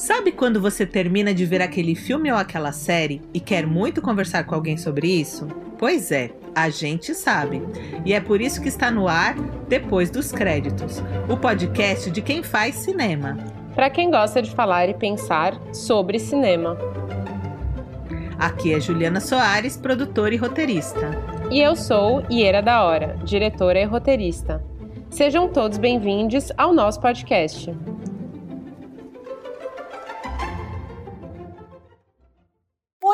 Sabe quando você termina de ver aquele filme ou aquela série e quer muito conversar com alguém sobre isso? Pois é, a gente sabe. E é por isso que está no ar Depois dos Créditos o podcast de quem faz cinema. Para quem gosta de falar e pensar sobre cinema. Aqui é Juliana Soares, produtora e roteirista. E eu sou Iera da Hora, diretora e roteirista. Sejam todos bem-vindos ao nosso podcast.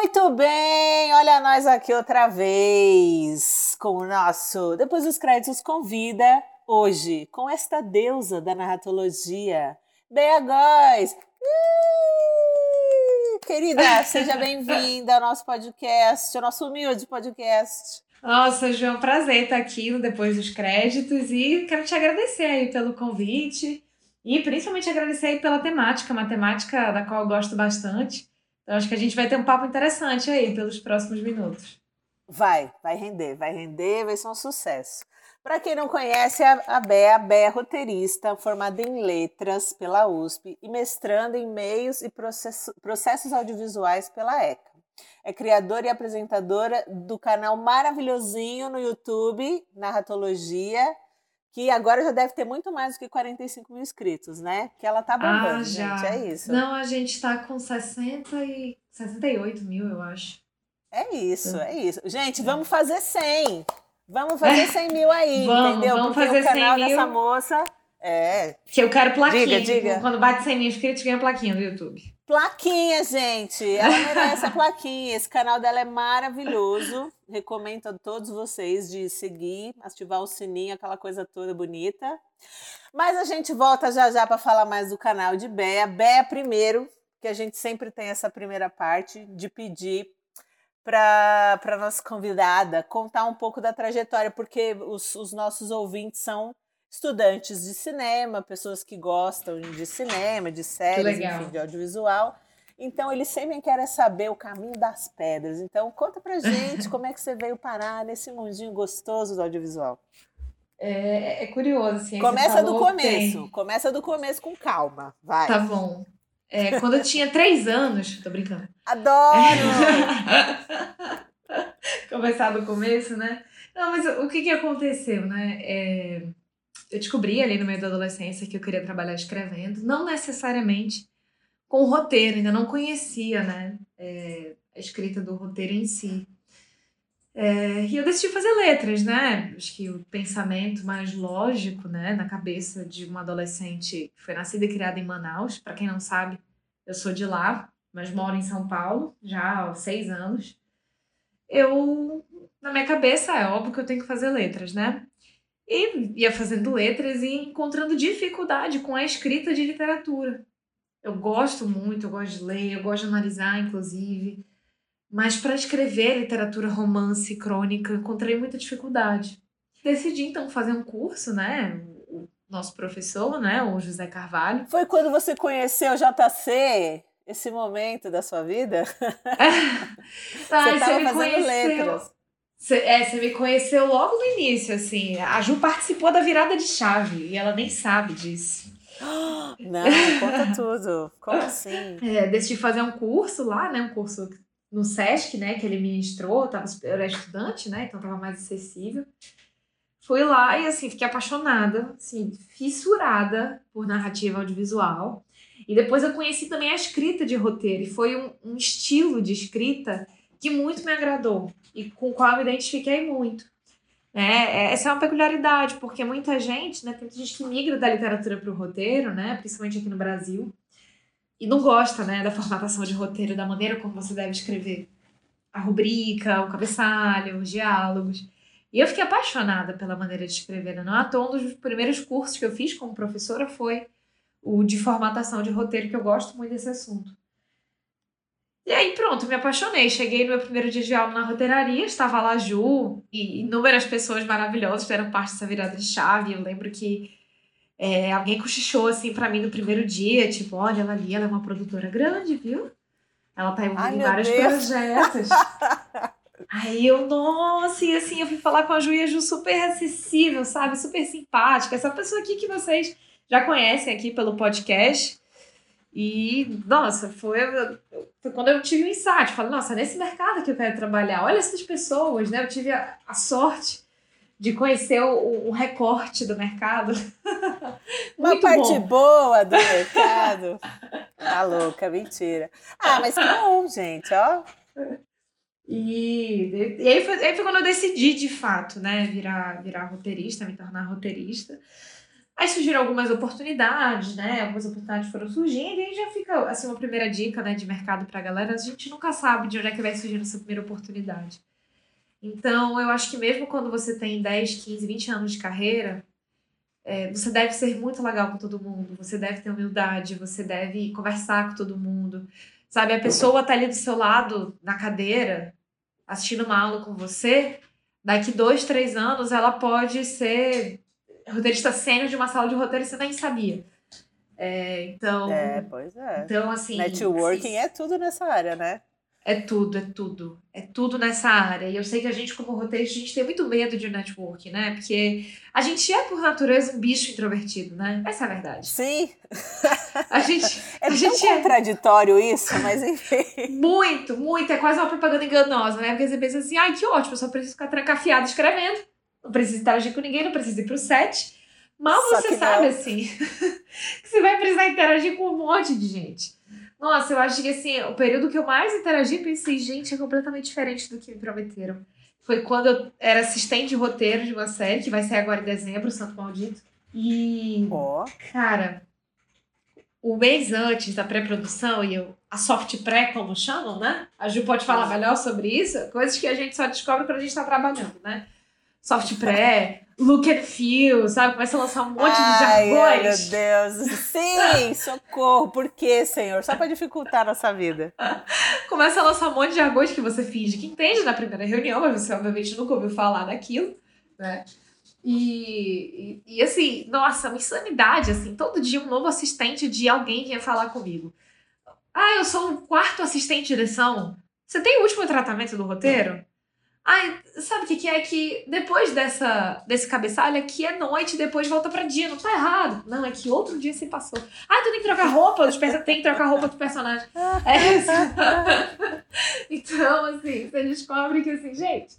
Muito bem, olha nós aqui outra vez com o nosso Depois dos Créditos convida hoje com esta deusa da narratologia, Bea Góes. Querida, seja bem-vinda ao nosso podcast, ao nosso humilde podcast. Nossa, João, é um prazer estar aqui no Depois dos Créditos e quero te agradecer aí pelo convite e principalmente agradecer aí pela temática, uma temática da qual eu gosto bastante. Então acho que a gente vai ter um papo interessante aí pelos próximos minutos. Vai, vai render, vai render, vai ser um sucesso. Para quem não conhece, a Bé, a Bé é roteirista, formada em letras pela USP e mestrando em meios e processos, processos audiovisuais pela ECA. É criadora e apresentadora do canal maravilhosinho no YouTube, Narratologia, que agora já deve ter muito mais do que 45 mil inscritos, né? Que ela tá bombando, ah, já. gente, é isso. Não, a gente tá com 60 e 68 mil, eu acho. É isso, é isso. Gente, vamos fazer 100. Vamos fazer 100 mil aí, vamos, entendeu? Vamos Porque fazer o canal 100 mil. dessa moça é. Que eu quero plaquinha. Diga, diga. Quando bate 100 mil inscritos, ganha plaquinha no YouTube. Plaquinha, gente. Ela merece a plaquinha. Esse canal dela é maravilhoso. Recomendo a todos vocês de seguir, ativar o sininho, aquela coisa toda bonita. Mas a gente volta já já para falar mais do canal de Béa. Béa primeiro, que a gente sempre tem essa primeira parte de pedir para nossa convidada contar um pouco da trajetória, porque os, os nossos ouvintes são estudantes de cinema, pessoas que gostam de cinema, de séries, enfim, de audiovisual. Então, eles sempre querem saber o caminho das pedras. Então, conta pra gente como é que você veio parar nesse mundinho gostoso do audiovisual. É, é curioso, assim. Começa do começo. Tem... Começa do começo com calma. Vai. Tá bom. É, quando eu tinha três anos, tô brincando. Adoro! Começar do começo, né? Não, mas o que que aconteceu, né? É, eu descobri ali no meio da adolescência que eu queria trabalhar escrevendo, não necessariamente com roteiro, ainda não conhecia, né? É, a escrita do roteiro em si. É, e eu decidi fazer letras, né? Acho que o pensamento mais lógico, né, na cabeça de uma adolescente que foi nascida e criada em Manaus. Para quem não sabe, eu sou de lá, mas moro em São Paulo já há seis anos. Eu, na minha cabeça, é óbvio que eu tenho que fazer letras, né? E ia fazendo letras e encontrando dificuldade com a escrita de literatura. Eu gosto muito, eu gosto de ler, eu gosto de analisar, inclusive. Mas para escrever literatura romance, crônica, encontrei muita dificuldade. Decidi então fazer um curso, né? O nosso professor, né, o José Carvalho. Foi quando você conheceu o JC? Esse momento da sua vida? Ah, você estava fazendo conheceu... letras. Cê, é, você me conheceu logo no início, assim. A Ju participou da virada de chave e ela nem sabe disso. Não, conta tudo. Como assim? É, decidi fazer um curso lá, né? Um curso no Sesc, né? Que ele ministrou. Eu, tava, eu era estudante, né? Então tava mais acessível. Fui lá e, assim, fiquei apaixonada, assim, fissurada por narrativa audiovisual. E depois eu conheci também a escrita de roteiro. E foi um, um estilo de escrita que muito me agradou e com o qual eu me identifiquei muito. É, é, essa é uma peculiaridade, porque muita gente, né, tem gente que migra da literatura para o roteiro, né, principalmente aqui no Brasil, e não gosta né, da formatação de roteiro, da maneira como você deve escrever a rubrica, o cabeçalho, os diálogos. E eu fiquei apaixonada pela maneira de escrever. Né? Não à toa, um dos primeiros cursos que eu fiz como professora foi o de formatação de roteiro, que eu gosto muito desse assunto. E aí, pronto, me apaixonei. Cheguei no meu primeiro dia de aula na roteiraria, estava lá a Ju e inúmeras pessoas maravilhosas fizeram parte dessa virada de chave. Eu lembro que é, alguém cochichou assim para mim no primeiro dia, tipo, olha, ela ali, ela é uma produtora grande, viu? Ela tá envolvida em vários Deus. projetos. Aí eu, nossa, e assim, eu fui falar com a Ju e a Ju super acessível, sabe? Super simpática. Essa pessoa aqui que vocês já conhecem aqui pelo podcast. E, nossa, foi, foi quando eu tive o um insight. Falei, nossa, é nesse mercado que eu quero trabalhar. Olha essas pessoas, né? Eu tive a, a sorte de conhecer o, o recorte do mercado. Uma parte bom. boa do mercado. Tá louca, mentira. Ah, mas que bom, gente, ó. E, e aí, foi, aí foi quando eu decidi, de fato, né, virar, virar roteirista, me tornar roteirista. Aí surgiram algumas oportunidades, né? Algumas oportunidades foram surgindo, e aí já fica assim uma primeira dica, né, de mercado pra galera. A gente nunca sabe de onde é que vai surgir essa primeira oportunidade. Então, eu acho que mesmo quando você tem 10, 15, 20 anos de carreira, é, você deve ser muito legal com todo mundo, você deve ter humildade, você deve conversar com todo mundo. Sabe, a pessoa tá ali do seu lado, na cadeira, assistindo uma aula com você, daqui dois, três anos ela pode ser roteirista sênior de uma sala de roteiro e você nem sabia. É, então. É, pois é. Então, assim. Networking é tudo nessa área, né? É tudo, é tudo. É tudo nessa área. E eu sei que a gente, como roteirista, a gente tem muito medo de networking, né? Porque a gente é, por natureza, um bicho introvertido, né? Essa é a verdade. Sim. A gente. É a tão gente contraditório é... isso, mas enfim. Muito, muito. É quase uma propaganda enganosa, né? Porque você pensa assim, ai, que ótimo, eu só preciso ficar trancafiado escrevendo. Não preciso interagir com ninguém, não preciso ir pro set. Mal só você sabe, não. assim, que você vai precisar interagir com um monte de gente. Nossa, eu acho que assim, o período que eu mais interagi, pensei, gente, é completamente diferente do que me prometeram. Foi quando eu era assistente de roteiro de uma série, que vai ser agora em dezembro, Santo Maldito. E. Oh. Cara, o mês antes da pré-produção e eu, a soft pré, como chamam, né? A Ju pode falar melhor sobre isso, coisas que a gente só descobre quando a gente tá trabalhando, né? Soft pré, look and feel, sabe? Começa a lançar um monte Ai, de jargões. Meu Deus, sim, socorro. Por quê, Senhor? Só para dificultar a nossa vida. Começa a lançar um monte de jargões que você finge que entende na primeira reunião, mas você obviamente nunca ouviu falar daquilo, né? E, e, e assim, nossa, uma insanidade, assim, todo dia um novo assistente de alguém vinha falar comigo. Ah, eu sou um quarto assistente de direção. Você tem o último tratamento do roteiro? Ai, sabe o que, que é? Que depois dessa, desse cabeçalho aqui é noite, depois volta pra dia. Não tá errado. Não, é que outro dia se passou. Ah, tu tem que trocar roupa, tem que trocar roupa do personagem. É isso. então, assim, você descobre que, assim, gente,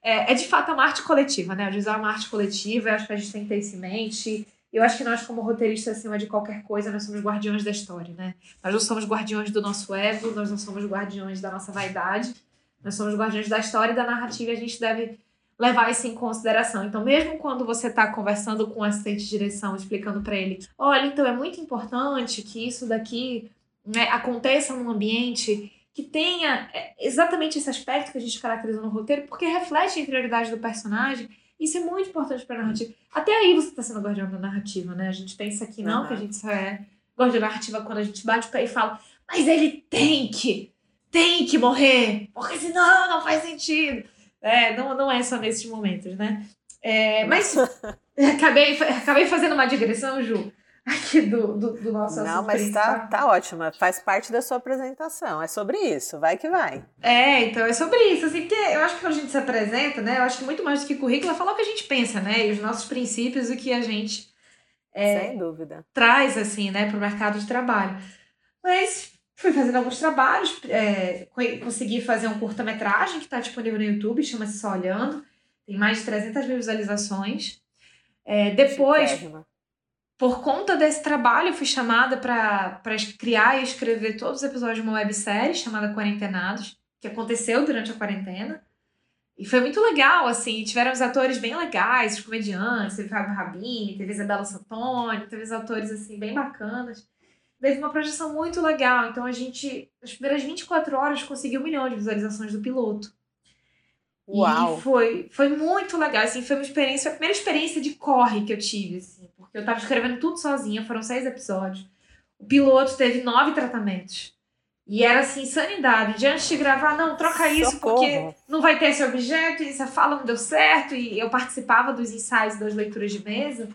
é, é de fato uma arte coletiva, né? A é uma arte coletiva, eu acho que a gente tem que ter isso em mente. Eu acho que nós, como roteiristas, acima de qualquer coisa, nós somos guardiões da história, né? Nós não somos guardiões do nosso ego, nós não somos guardiões da nossa vaidade nós somos guardiões da história e da narrativa e a gente deve levar isso em consideração. Então, mesmo quando você está conversando com o assistente de direção, explicando para ele, olha, então é muito importante que isso daqui né, aconteça num ambiente que tenha é, exatamente esse aspecto que a gente caracteriza no roteiro, porque reflete a interioridade do personagem. Isso é muito importante para a narrativa. Até aí você está sendo guardião da narrativa, né? A gente pensa que não, uhum. que a gente só é guardião da narrativa quando a gente bate o pé e fala, mas ele tem que tem que morrer, porque senão não faz sentido. É, não, não é só nesses momentos, né? É, mas acabei, acabei fazendo uma digressão, Ju, aqui do, do, do nosso Não, mas tá, tá ótima, faz parte da sua apresentação, é sobre isso, vai que vai. É, então é sobre isso, assim, porque eu acho que quando a gente se apresenta, né, eu acho que muito mais do que currículo é falar o que a gente pensa, né, e os nossos princípios, o que a gente é, Sem dúvida. traz, assim, né, para o mercado de trabalho. Mas Fui fazendo alguns trabalhos, é, consegui fazer um curta-metragem que está disponível no YouTube, chama-se Só Olhando. Tem mais de 300 mil visualizações. É, depois, por conta desse trabalho, fui chamada para criar e escrever todos os episódios de uma websérie chamada Quarentenados, que aconteceu durante a quarentena. E foi muito legal, assim, tiveram os atores bem legais, os comediantes, teve Fábio Rabini, teve Isabela Santoni, teve os atores, assim, bem bacanas teve uma projeção muito legal. Então a gente, nas primeiras 24 horas, conseguiu um milhão de visualizações do piloto. Uau! E foi, foi muito legal, assim, foi uma experiência, a primeira experiência de corre que eu tive, assim, porque eu tava escrevendo tudo sozinha, foram seis episódios. O piloto teve nove tratamentos. E era assim, sanidade. De antes de gravar, não, troca isso, Socorro. porque não vai ter esse objeto, e essa fala não deu certo. E eu participava dos ensaios das leituras de mesa.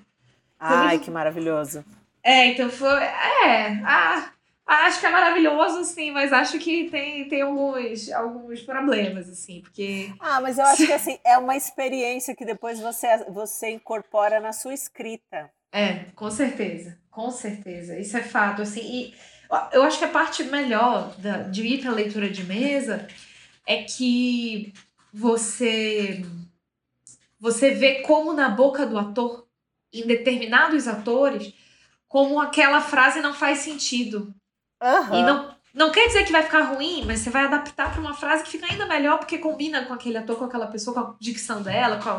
Ai, que maravilhoso. É, então foi. É. Ah, acho que é maravilhoso, assim, mas acho que tem, tem alguns, alguns problemas, assim, porque. Ah, mas eu acho que assim, é uma experiência que depois você, você incorpora na sua escrita. É, com certeza. Com certeza. Isso é fato, assim. E Eu acho que a parte melhor da, de ir para leitura de mesa é que você você vê como na boca do ator, em determinados atores, como aquela frase não faz sentido. Uhum. E não, não quer dizer que vai ficar ruim, mas você vai adaptar para uma frase que fica ainda melhor porque combina com aquele ator, com aquela pessoa, com a dicção dela, com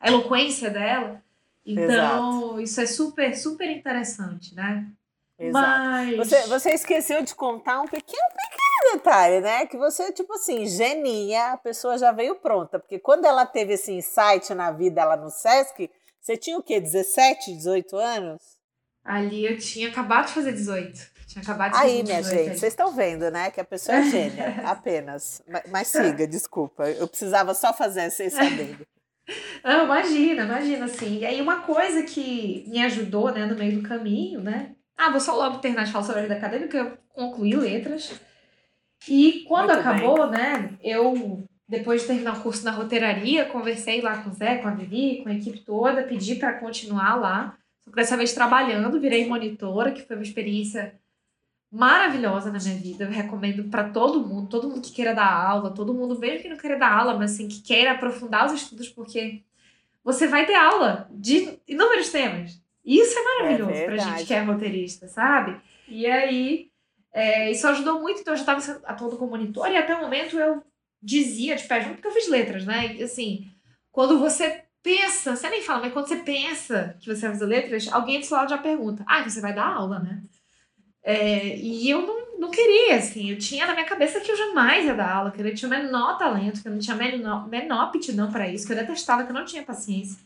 a eloquência dela. Então, Exato. isso é super, super interessante, né? Exato. Mas... Você, você esqueceu de contar um pequeno, pequeno detalhe, né? Que você, tipo assim, geninha, a pessoa já veio pronta. Porque quando ela teve esse insight na vida, ela no Sesc, você tinha o quê? 17, 18 anos? Ali eu tinha acabado de fazer 18. Tinha acabado de Aí, minha gente, vocês estão vendo, né? Que a pessoa é gênia, apenas. Mas, mas siga, desculpa. Eu precisava só fazer vocês saberem. Não, imagina, imagina, assim. E aí, uma coisa que me ajudou, né, no meio do caminho, né? Ah, vou só logo terminar de falar sobre a vida acadêmica, eu concluí letras. E quando Muito acabou, bem. né, eu, depois de terminar o curso na roteiraria, conversei lá com o Zé, com a Vivi, com a equipe toda, pedi para continuar lá. Só que dessa vez trabalhando, virei monitora, que foi uma experiência maravilhosa na minha vida. Eu recomendo para todo mundo, todo mundo que queira dar aula, todo mundo, mesmo que não queira dar aula, mas assim, que queira aprofundar os estudos, porque você vai ter aula de inúmeros temas. Isso é maravilhoso é pra gente que é roteirista, sabe? E aí, é, isso ajudou muito, então eu já estava atuando como monitor, e até o momento eu dizia de pé junto, porque eu fiz letras, né? E assim, quando você pensa, você nem fala, mas quando você pensa que você vai fazer letras, alguém do seu lado já pergunta: Ah, você vai dar aula, né? É, e eu não, não queria, assim, eu tinha na minha cabeça que eu jamais ia dar aula, que eu tinha o menor talento, que eu não tinha a menor, menor aptidão para isso, que eu detestava, que eu não tinha paciência.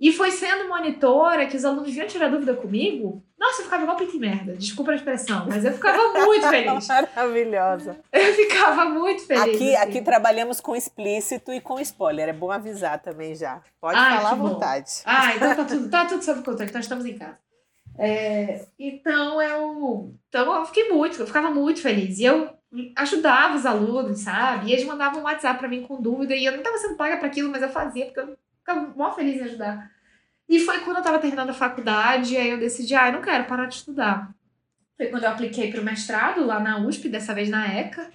E foi sendo monitora que os alunos vinham tirar dúvida comigo. Nossa, eu ficava igual pinto merda. Desculpa a expressão, mas eu ficava muito feliz. Maravilhosa. Eu ficava muito feliz. Aqui, assim. aqui trabalhamos com explícito e com spoiler. É bom avisar também já. Pode Ai, falar à vontade. Ah, então tá tudo, tá tudo sob controle. Então estamos em casa. É, então eu, então eu fiquei muito, eu ficava muito feliz. E eu ajudava os alunos, sabe? E eles mandavam um WhatsApp para mim com dúvida e eu não estava sendo paga para aquilo, mas eu fazia porque eu ficava mó feliz em ajudar. E foi quando eu estava terminando a faculdade, aí eu decidi, ah, eu não quero parar de estudar. Foi quando eu apliquei para o mestrado lá na USP, dessa vez na ECA,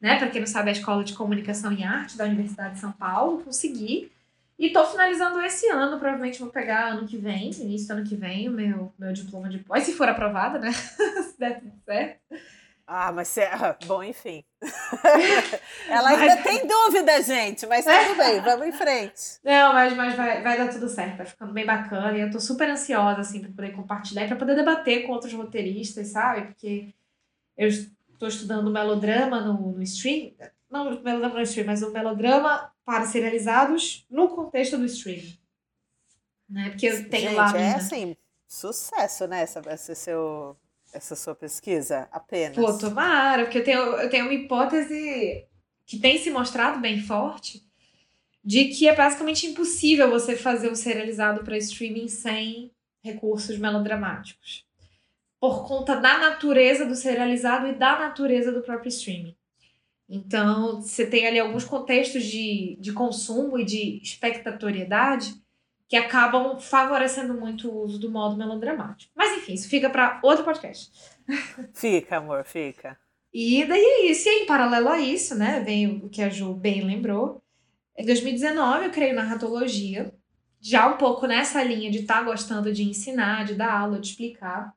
né? Para quem não sabe, é a Escola de Comunicação e Arte da Universidade de São Paulo. Consegui. E tô finalizando esse ano, provavelmente vou pegar ano que vem, início do ano que vem, o meu, meu diploma de pós, se for aprovada, né? se der tudo certo. Ah, mas você... bom, enfim. Ela ainda mas... tem dúvida, gente, mas tudo bem, vamos em frente. Não, mas, mas vai, vai dar tudo certo, tá ficando bem bacana. E eu tô super ansiosa, assim, pra poder compartilhar e pra poder debater com outros roteiristas, sabe? Porque eu estou estudando melodrama no, no stream. Não melodrama no stream, mas o melodrama para serializados no contexto do streaming. Né? Porque eu tenho Gente, lá. É assim, sucesso, né? Essa, essa, seu, essa sua pesquisa, apenas. Pô, tomara, porque eu tenho, eu tenho uma hipótese que tem se mostrado bem forte de que é basicamente impossível você fazer um serializado para streaming sem recursos melodramáticos. Por conta da natureza do serializado e da natureza do próprio streaming. Então, você tem ali alguns contextos de, de consumo e de espectatoriedade que acabam favorecendo muito o uso do modo melodramático. Mas enfim, isso fica para outro podcast. Fica, amor, fica. E daí é isso. E aí, em paralelo a isso, né, vem o que a Ju bem lembrou. Em 2019 eu criei narratologia, já um pouco nessa linha de estar tá gostando de ensinar, de dar aula, de explicar.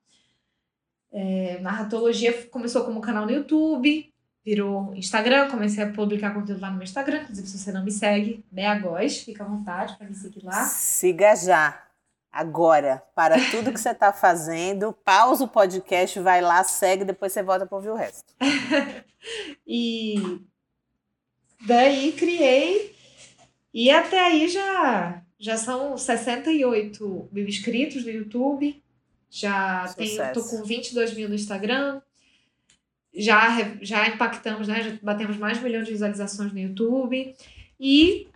É, narratologia começou como canal no YouTube, virou Instagram, comecei a publicar conteúdo lá no meu Instagram, inclusive se você não me segue, Beagóis, fica à vontade para me seguir lá. Siga já. Agora, para tudo que você está fazendo, pausa o podcast, vai lá, segue, depois você volta para ouvir o resto. e daí criei, e até aí já, já são 68 mil inscritos no YouTube, já tenho, tô com 22 mil no Instagram, já, já impactamos, né? Já batemos mais de um milhão de visualizações no YouTube. E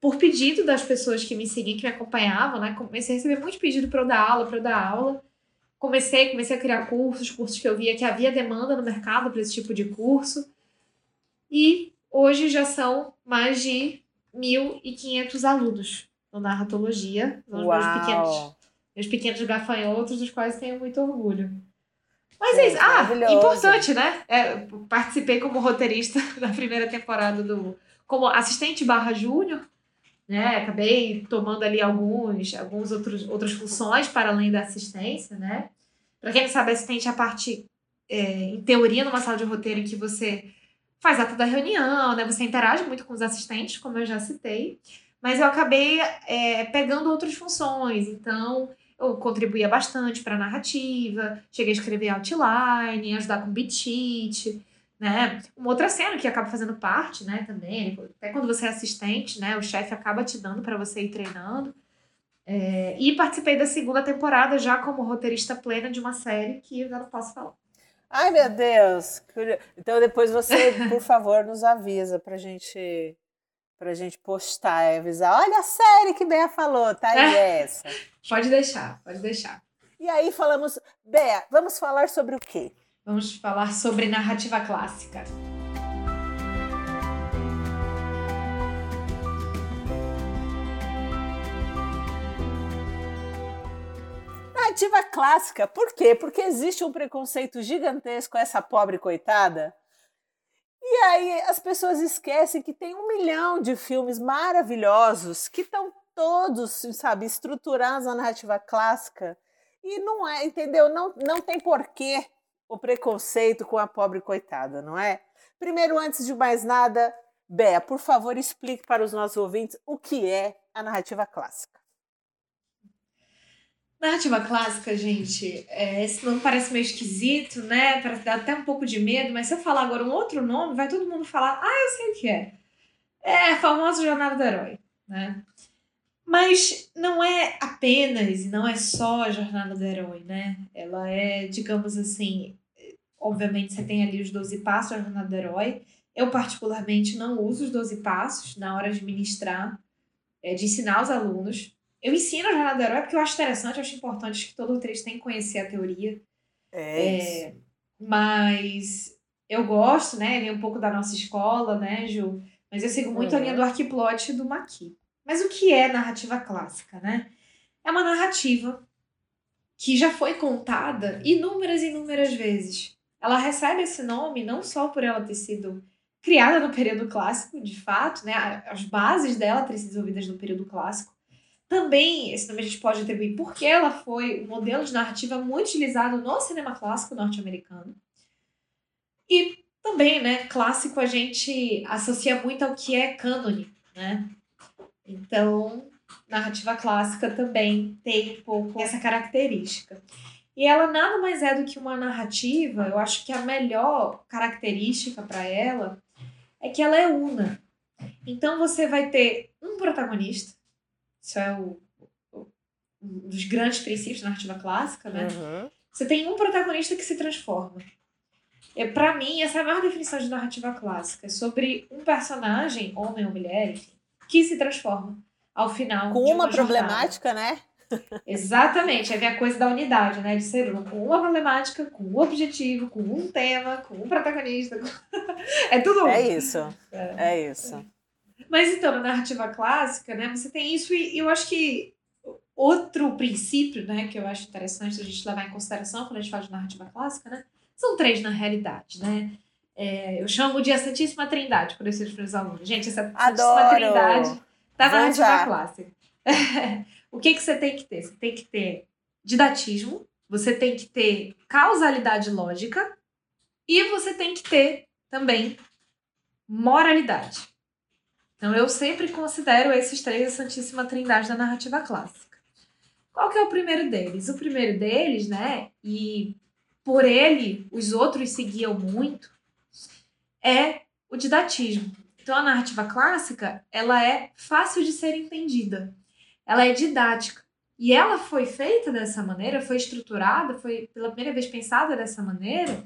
por pedido das pessoas que me seguiam, que me acompanhavam, né? Comecei a receber muito pedido para eu dar aula, para eu dar aula. Comecei, comecei a criar cursos, cursos que eu via que havia demanda no mercado para esse tipo de curso. E hoje já são mais de 1.500 alunos no Narratologia. São os meus pequenos, meus pequenos gafanhotos, dos quais tenho muito orgulho. Mas é isso. Ah, importante, né? É, participei como roteirista da primeira temporada do. como assistente barra júnior. Né? Acabei tomando ali alguns, alguns outros, outras funções para além da assistência, né? Para quem não sabe, assistente é a parte, é, em teoria, numa sala de roteiro em que você faz ata da reunião, né? Você interage muito com os assistentes, como eu já citei. Mas eu acabei é, pegando outras funções. Então, eu contribuía bastante para a narrativa, cheguei a escrever outline, ajudar com beat sheet, né? Uma outra cena que acaba fazendo parte, né, também, até quando você é assistente, né, o chefe acaba te dando para você ir treinando. É, e participei da segunda temporada já como roteirista plena de uma série que eu já não posso falar. Ai, meu Deus! Então depois você, por favor, nos avisa pra gente pra gente postar e avisar. Olha a série que Bea falou, tá aí essa. pode deixar, pode deixar. E aí falamos, Bea, vamos falar sobre o quê? Vamos falar sobre narrativa clássica. Narrativa clássica, por quê? Porque existe um preconceito gigantesco essa pobre coitada e aí as pessoas esquecem que tem um milhão de filmes maravilhosos que estão todos, sabe, estruturados na narrativa clássica. E não é, entendeu? Não, não tem porquê o preconceito com a pobre coitada, não é? Primeiro, antes de mais nada, Bea, por favor, explique para os nossos ouvintes o que é a narrativa clássica. Narrativa clássica, gente, é, esse nome parece meio esquisito, né? Parece dar até um pouco de medo, mas se eu falar agora um outro nome, vai todo mundo falar, ah, eu sei o que é. É a famosa Jornada do Herói, né? Mas não é apenas, não é só a Jornada do Herói, né? Ela é, digamos assim, obviamente você tem ali os 12 passos da Jornada do Herói. Eu, particularmente, não uso os 12 passos na hora de ministrar, é, de ensinar os alunos eu ensino a jornada do herói porque eu acho interessante, eu acho importante que todo roteirista tem que conhecer a teoria. É, é mas eu gosto, né? Vem um pouco da nossa escola, né, Ju? Mas eu sigo muito uhum. a linha do arquiplot do Maqui. Mas o que é narrativa clássica, né? É uma narrativa que já foi contada inúmeras e inúmeras vezes. Ela recebe esse nome não só por ela ter sido criada no período clássico, de fato, né? As bases dela terem sido desenvolvidas no período clássico, também, esse nome a gente pode atribuir porque ela foi um modelo de narrativa muito utilizado no cinema clássico norte-americano. E também, né, clássico a gente associa muito ao que é cânone, né? Então, narrativa clássica também tem um pouco essa característica. E ela nada mais é do que uma narrativa, eu acho que a melhor característica para ela é que ela é una. Então você vai ter um protagonista, isso é o, o, um dos grandes princípios da narrativa clássica, né? Uhum. Você tem um protagonista que se transforma. É, para mim, essa é a maior definição de narrativa clássica. É sobre um personagem, homem ou mulher, enfim, que se transforma ao final. Com uma, uma problemática, né? Exatamente, vem a coisa da unidade, né? De ser uma, com uma problemática, com um objetivo, com um tema, com um protagonista. Com... é tudo. É isso. É, é isso. Mas então, na narrativa clássica, né, você tem isso e eu acho que outro princípio, né, que eu acho interessante a gente levar em consideração quando a gente fala de narrativa clássica, né, são três na realidade, né? É, eu chamo de a Santíssima Trindade, por isso meus alunos. Gente, essa Santíssima Trindade da narrativa clássica. o que, que você tem que ter? Você tem que ter didatismo, você tem que ter causalidade lógica e você tem que ter também moralidade. Então eu sempre considero esses três a Santíssima Trindade da narrativa clássica. Qual que é o primeiro deles? O primeiro deles, né, e por ele os outros seguiam muito, é o didatismo. Então a narrativa clássica, ela é fácil de ser entendida. Ela é didática. E ela foi feita dessa maneira, foi estruturada, foi pela primeira vez pensada dessa maneira,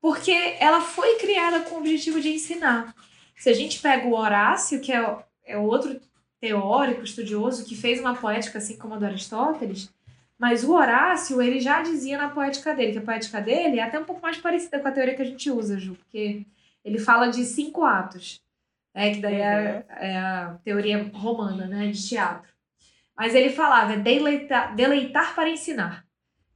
porque ela foi criada com o objetivo de ensinar. Se a gente pega o Horácio, que é, é outro teórico, estudioso, que fez uma poética assim como a do Aristóteles, mas o Horácio, ele já dizia na poética dele, que a poética dele é até um pouco mais parecida com a teoria que a gente usa, Ju, porque ele fala de cinco atos, né, que daí é, uhum. é a teoria romana, né, de teatro. Mas ele falava, é deleitar, deleitar para ensinar.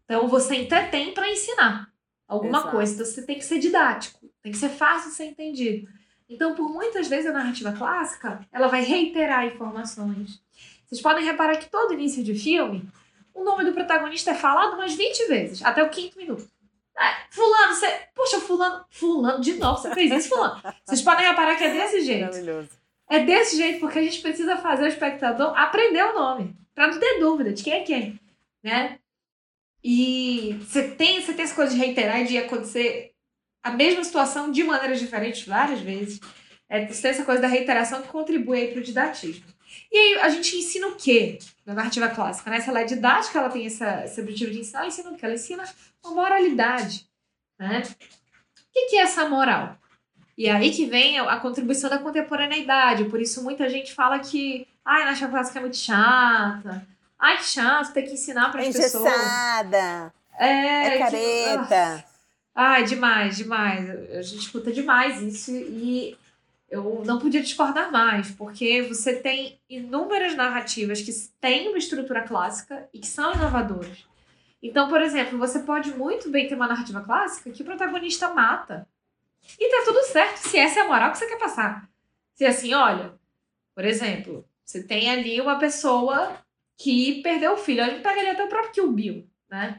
Então você entretém para ensinar. alguma Exato. coisa. Então você tem que ser didático, tem que ser fácil de ser entendido. Então, por muitas vezes a narrativa clássica, ela vai reiterar informações. Vocês podem reparar que todo início de filme, o nome do protagonista é falado umas 20 vezes, até o quinto minuto. Ah, fulano, você. Puxa, fulano. Fulano, de novo, você fez isso, fulano. Vocês podem reparar que é desse jeito. Maravilhoso. É desse jeito, porque a gente precisa fazer o espectador aprender o nome. Pra não ter dúvida de quem é quem. Né? E você tem, você tem essa coisa de reiterar e de acontecer a mesma situação de maneiras diferentes várias vezes. É, você tem essa coisa da reiteração que contribui aí pro didatismo. E aí a gente ensina o quê na narrativa clássica? Né? Se ela é didática, ela tem essa, esse objetivo de ensinar, ela ensina o quê? Ela ensina uma moralidade. Né? O que, que é essa moral? E aí que vem a, contribuição da contemporaneidade. Por isso muita gente fala que ai, a narrativa clássica é muito chata. Ai, que chato, tem que ensinar para É as pessoas. engessada, É, é que- careta. Ai, demais, demais. A gente escuta demais isso e eu não podia discordar mais, porque você tem inúmeras narrativas que têm uma estrutura clássica e que são inovadoras. Então, por exemplo, você pode muito bem ter uma narrativa clássica que o protagonista mata. E tá tudo certo se essa é a moral que você quer passar. Se assim, olha, por exemplo, você tem ali uma pessoa que perdeu o filho. A gente pega ali até o próprio Kill Bill, né?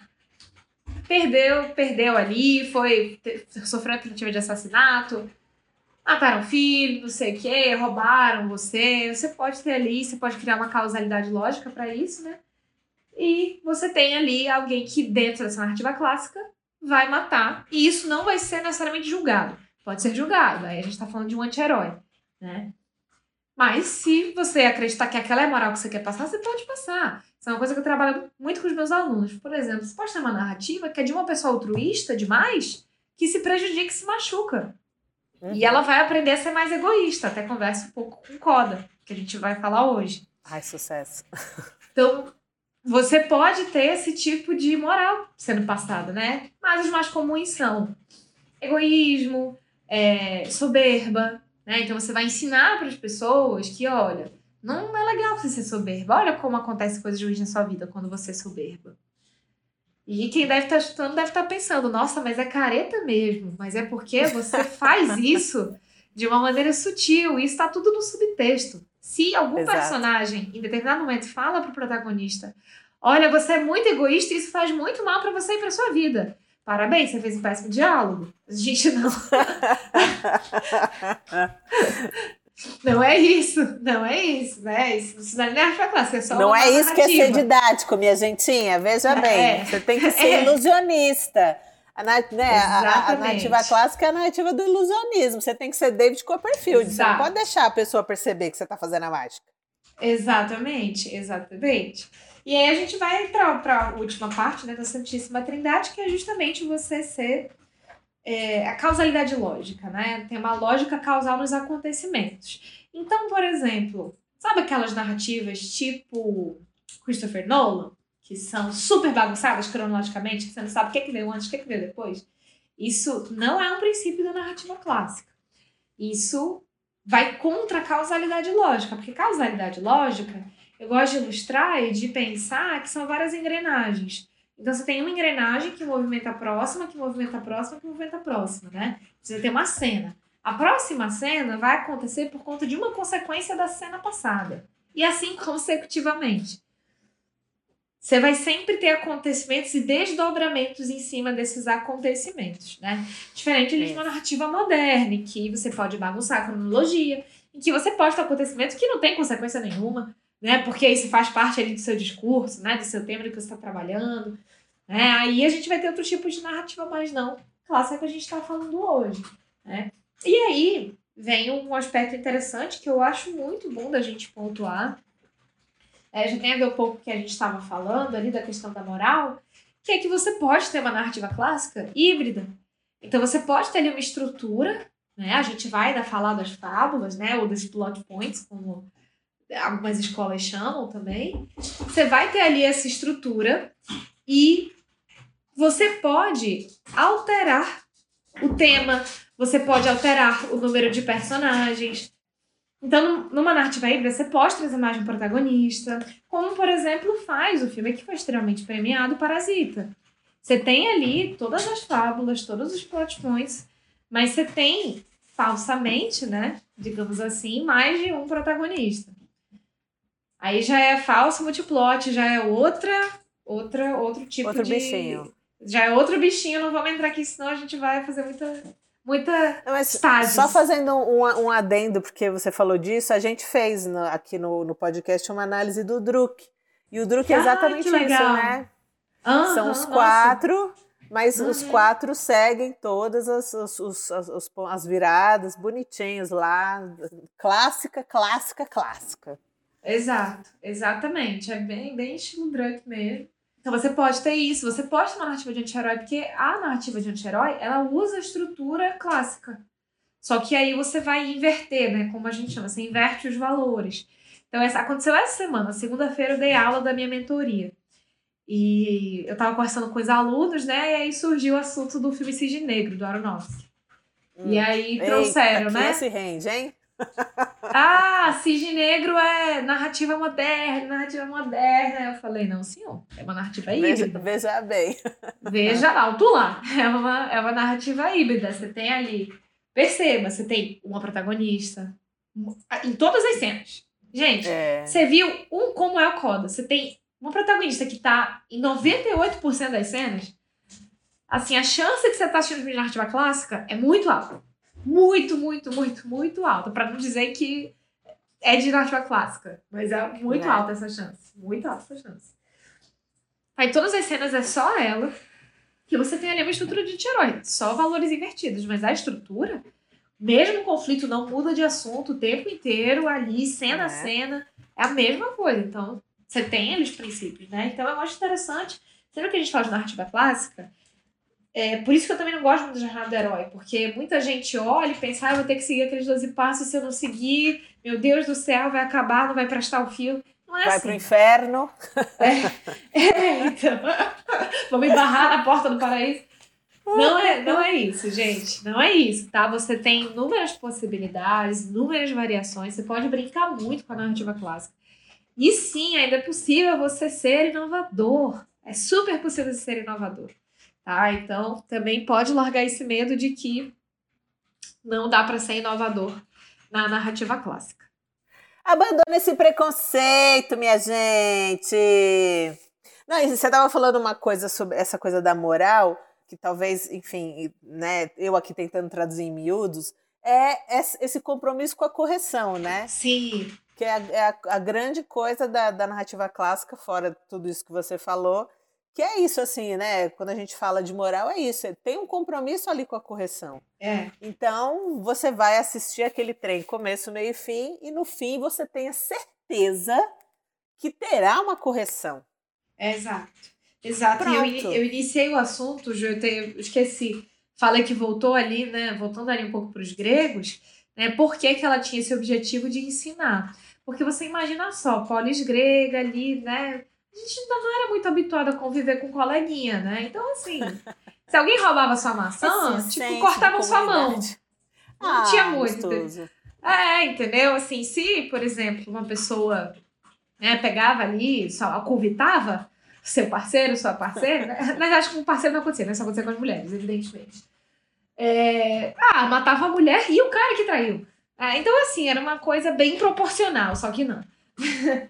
Perdeu, perdeu ali, foi sofreu uma tentativa de assassinato, mataram filho, não sei o que, roubaram você. Você pode ter ali, você pode criar uma causalidade lógica para isso, né? E você tem ali alguém que dentro dessa narrativa clássica vai matar, e isso não vai ser necessariamente julgado. Pode ser julgado, aí a gente tá falando de um anti-herói, né? Mas se você acreditar que aquela é a moral que você quer passar, você pode passar. Isso é uma coisa que eu trabalho muito com os meus alunos. Por exemplo, você pode ter uma narrativa que é de uma pessoa altruísta demais que se prejudica e se machuca. Uhum. E ela vai aprender a ser mais egoísta. Até conversa um pouco com Coda, que a gente vai falar hoje. Ai, sucesso. Então, você pode ter esse tipo de moral sendo passada, né? Mas os mais comuns são egoísmo, é, soberba, né? Então você vai ensinar para as pessoas que, olha, não é legal você ser soberba. Olha como acontece coisas ruins na sua vida quando você é soberba. E quem deve estar escutando deve estar pensando, nossa, mas é careta mesmo. Mas é porque você faz isso de uma maneira sutil. E está tudo no subtexto. Se algum Exato. personagem, em determinado momento, fala pro protagonista: Olha, você é muito egoísta e isso faz muito mal para você e para sua vida. Parabéns, você fez um péssimo diálogo. Gente não. Não é isso, não é isso, né? Isso, isso não é arte clássica, é só Não é isso que é ser didático, minha gentinha. Veja É. bem, você tem que ser É. ilusionista. A, né, a- a- narrativa clássica é a narrativa do ilusionismo. Você tem que ser David Copperfield. Você não Exato. pode deixar a pessoa perceber que você está fazendo a mágica. Exatamente, exatamente. E aí a gente vai para a última parte né, da Santíssima Trindade, que é justamente você ser é, a causalidade lógica, né? Tem uma lógica causal nos acontecimentos. Então, por exemplo, sabe aquelas narrativas tipo Christopher Nolan, que são super bagunçadas cronologicamente, que você não sabe o que, que veio antes, o que, que veio depois? Isso não é um princípio da narrativa clássica. Isso vai contra a causalidade lógica, porque causalidade lógica, eu gosto de ilustrar e de pensar que são várias engrenagens. Então você tem uma engrenagem que movimenta a próxima, que movimenta a próxima, que movimenta a próxima, né? Você tem uma cena. A próxima cena vai acontecer por conta de uma consequência da cena passada. E assim consecutivamente. Você vai sempre ter acontecimentos e desdobramentos em cima desses acontecimentos, né? Diferente de uma narrativa moderna, em que você pode bagunçar a cronologia, em que você pode ter acontecimentos que não tem consequência nenhuma, né? Porque isso faz parte ali do seu discurso, né? Do seu tema do que você está trabalhando. Né? Aí a gente vai ter outros tipos de narrativa, mas não clássica que a gente está falando hoje, né? E aí vem um aspecto interessante que eu acho muito bom da gente pontuar. É, já tem a ver um pouco que a gente estava falando ali da questão da moral, que é que você pode ter uma narrativa clássica híbrida. Então você pode ter ali uma estrutura, né? A gente vai ainda falar das fábulas, né? Ou dos plot points, como algumas escolas chamam também. Você vai ter ali essa estrutura e você pode alterar o tema, você pode alterar o número de personagens. Então, numa narrativa híbrida, você pode trazer mais um protagonista, como, por exemplo, faz o filme que foi extremamente premiado, Parasita. Você tem ali todas as fábulas, todos os plot points, mas você tem falsamente, né? Digamos assim, mais de um protagonista. Aí já é falso multiplot, já é outra, outra, outro tipo Outro de. bichinho. Já é outro bichinho, não vamos entrar aqui, senão a gente vai fazer muita. Muita. Não, mas Estágios. só fazendo um, um adendo, porque você falou disso, a gente fez no- aqui no, no podcast uma análise do Druk. E o Druk é Ah, exatamente que isso, né? Aham, São os nossa. quatro, mas os Uhum. quatro seguem todas as, os- os- as, os pon- as viradas, bonitinhos lá. Clássica, clássica, clássica. Exato, exatamente. É bem, bem estilo Drunk mesmo. Então você pode ter isso, você pode ter uma narrativa de anti-herói, porque a narrativa de anti-herói, ela usa a estrutura clássica. Só que aí você vai inverter, né? Como a gente chama, você inverte os valores. Então, essa, aconteceu essa semana, segunda-feira eu dei aula da minha mentoria. E eu tava conversando com os alunos, né? E aí surgiu o assunto do filme Cisne Negro, do Aronofsky. E aí trouxeram, Eita, né? que esse rende, hein? Ah, Cisne Negro é narrativa moderna, narrativa moderna. Eu falei, não, senhor, é uma narrativa Veja, híbrida. veja bem. Veja alto lá. É uma, é uma narrativa híbrida. Você tem ali. Perceba, você tem uma protagonista. Em todas as cenas. Gente, É. você viu um como é o Coda. Você tem uma protagonista que tá em 98% das cenas. Assim, a chance que você tá assistindo filme de narrativa clássica é muito alta. Muito, muito, muito, muito alta. Pra não dizer que é de narrativa clássica. Mas é muito Né? alta essa chance. Muito alta essa chance. Aí todas as cenas é só ela. Que você tem ali uma estrutura de anti-herói. Só valores invertidos. Mas a estrutura, mesmo o conflito não muda de assunto o tempo inteiro, ali, cena É. a cena, é a mesma coisa. Então, você tem ali os princípios, né? Então, eu acho interessante. Sempre que a gente fala de narrativa clássica, é por isso que eu também não gosto muito da jornada do herói, porque muita gente olha e pensa, ah, eu vou ter que seguir aqueles 12 passos, se eu não seguir, meu Deus do céu, vai acabar, não vai prestar o fio. Não é Vai assim. pro inferno. É, então. Vamos embarrar na porta do paraíso. Não é, não é isso, gente. Não é isso, tá? Você tem inúmeras possibilidades, inúmeras variações. Você pode brincar muito com a narrativa clássica. E sim, ainda é possível você ser inovador. É super possível você ser inovador. Tá? Então, também pode largar esse medo de que não dá para ser inovador na narrativa clássica. Abandona esse preconceito, minha gente. Não, você estava falando uma coisa sobre essa coisa da moral, que talvez, enfim, né, eu aqui tentando traduzir em miúdos, é esse esse compromisso com a correção, né? Sim, Que é a, é a- a grande coisa da, da narrativa clássica, fora tudo isso que você falou, que é isso, assim, né? Quando a gente fala de moral, é isso, é- tem um compromisso ali com a correção. é. Então, você vai assistir aquele trem começo, meio e fim, e no fim você tem a certeza que terá uma correção. Exato. Exato. E eu, eu iniciei o assunto, Ju, eu, te- eu esqueci. Falei que voltou ali, né? Voltando ali um pouco para os gregos, né? Por que, que ela tinha esse objetivo de ensinar? Porque você imagina só, polis grega ali, né? A gente ainda não era muito habituado a conviver com coleguinha, né? Então, assim, se alguém roubava sua maçã, Esse tipo, cortavam sua mão. Não Ah, tinha muito. gostoso. É, entendeu? Assim, se, por exemplo, uma pessoa né, pegava ali, só convitava seu parceiro, sua parceira, né? mas acho que com parceiro não acontecia, né? Isso acontecia com as mulheres, evidentemente. É, ah, matava a mulher e o cara que traiu. É, então, assim, era uma coisa bem proporcional, só que não.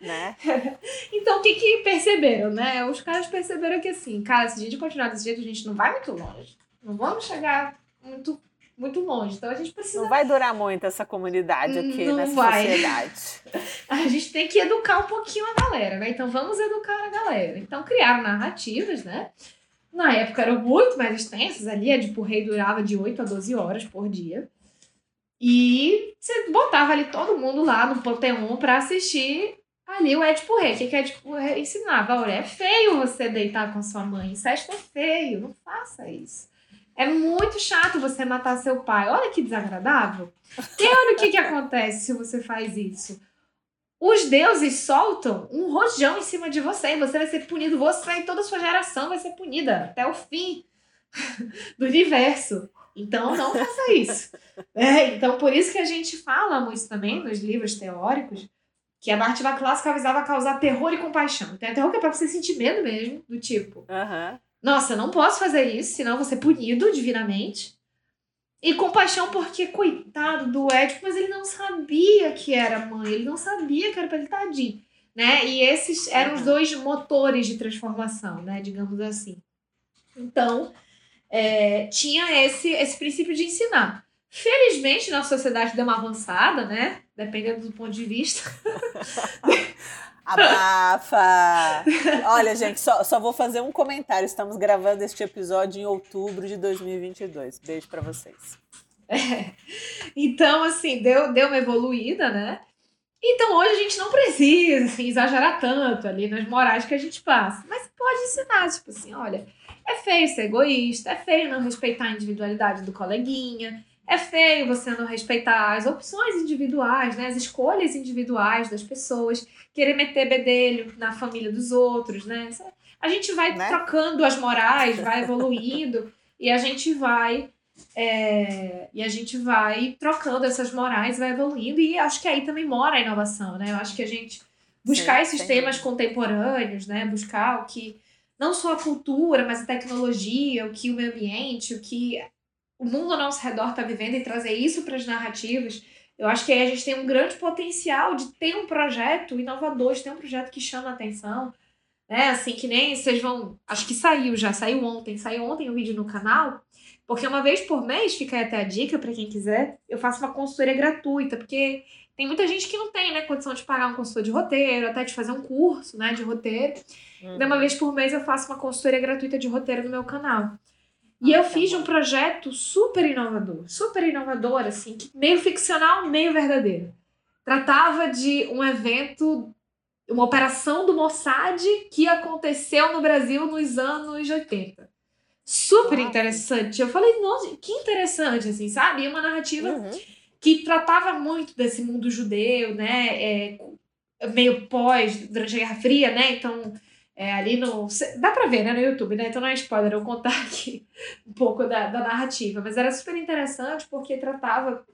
Né? Então, o que que perceberam, né? Os caras perceberam que, assim, cara, se a gente continuar desse jeito, a gente não vai muito longe. Não vamos chegar muito, muito longe. Então, a gente precisa Não vai durar muito essa comunidade aqui Não nessa vai. sociedade. a gente tem que educar um pouquinho a galera, né? Então vamos educar a galera. Então criaram narrativas, né? Na época eram muito mais extensas ali, a de por rei durava de 8 a 12 horas por dia. E você botava ali todo mundo lá no Panteão pra assistir ali o Édipo Rei. O que, que Édipo Rei ensinava? Olha, é feio você deitar com sua mãe. Incesto é feio, não faça isso. É muito chato você matar seu pai. Olha que desagradável. E olha o que, que acontece se você faz isso. Os deuses soltam um rojão em cima de você e você vai ser punido. Você e toda a sua geração vai ser punida até o fim do universo. Então não faça isso. É, então por isso que a gente fala muito também nos livros teóricos que a narrativa clássica avisava causar terror e compaixão. Tem terror que é pra você sentir medo mesmo, do tipo, nossa, não posso fazer isso, senão vou ser punido divinamente. E compaixão porque, coitado do Édipo, mas ele não sabia que era mãe, ele não sabia que era para ele tadinho, né? E esses eram os dois motores de transformação, né? Digamos assim. Então, é, tinha esse, esse princípio de ensinar. Felizmente, nossa sociedade deu uma avançada, né? Dependendo do ponto de vista. Abafa! Olha, gente, só, só vou fazer um comentário. Estamos gravando este episódio em outubro de 2022. Beijo para vocês. É. Então, assim, deu, deu uma evoluída, né? Então, hoje a gente não precisa assim, exagerar tanto ali nas morais que a gente passa. Mas pode ensinar, tipo assim, olha, é feio ser egoísta, é feio não respeitar a individualidade do coleguinha, é feio você não respeitar as opções individuais, né? As escolhas individuais das pessoas, querer meter bedelho na família dos outros, né? A gente vai né? trocando as morais, vai evoluindo e a gente vai é, e a gente vai trocando essas morais, vai evoluindo e acho que aí também mora a inovação, né? Eu acho que a gente buscar sim, esses temas contemporâneos, né? Buscar o que não só a cultura, mas a tecnologia, o que o meio ambiente, o que o mundo ao nosso redor está vivendo e trazer isso para as narrativas, eu acho que aí a gente tem um grande potencial de ter um projeto inovador, de ter um projeto que chama a atenção. Né? Assim, que nem vocês vão. Acho que saiu já, saiu ontem. Saiu ontem o um vídeo no canal. Porque uma vez por mês, fica aí até a dica para quem quiser, eu faço uma consultoria gratuita, porque tem muita gente que não tem, né, condição de pagar um consultor de roteiro, até de fazer um curso, né, de roteiro. Uhum. Então, uma vez por mês eu faço uma consultoria gratuita de roteiro no meu canal. E eu fiz um projeto super inovador, super inovador, assim, meio ficcional, meio verdadeiro. Tratava de um evento, uma operação do Mossad que aconteceu no Brasil nos anos 80. Super interessante. Eu falei, nossa, que interessante, assim, sabe? E uma narrativa uhum. Que tratava muito desse mundo judeu, né? É, meio pós, durante a Guerra Fria, né? Então, é, ali no. Dá pra ver, né, no YouTube, né? Então não é spoiler eu contar aqui um pouco da, da narrativa. Mas era super interessante porque tratava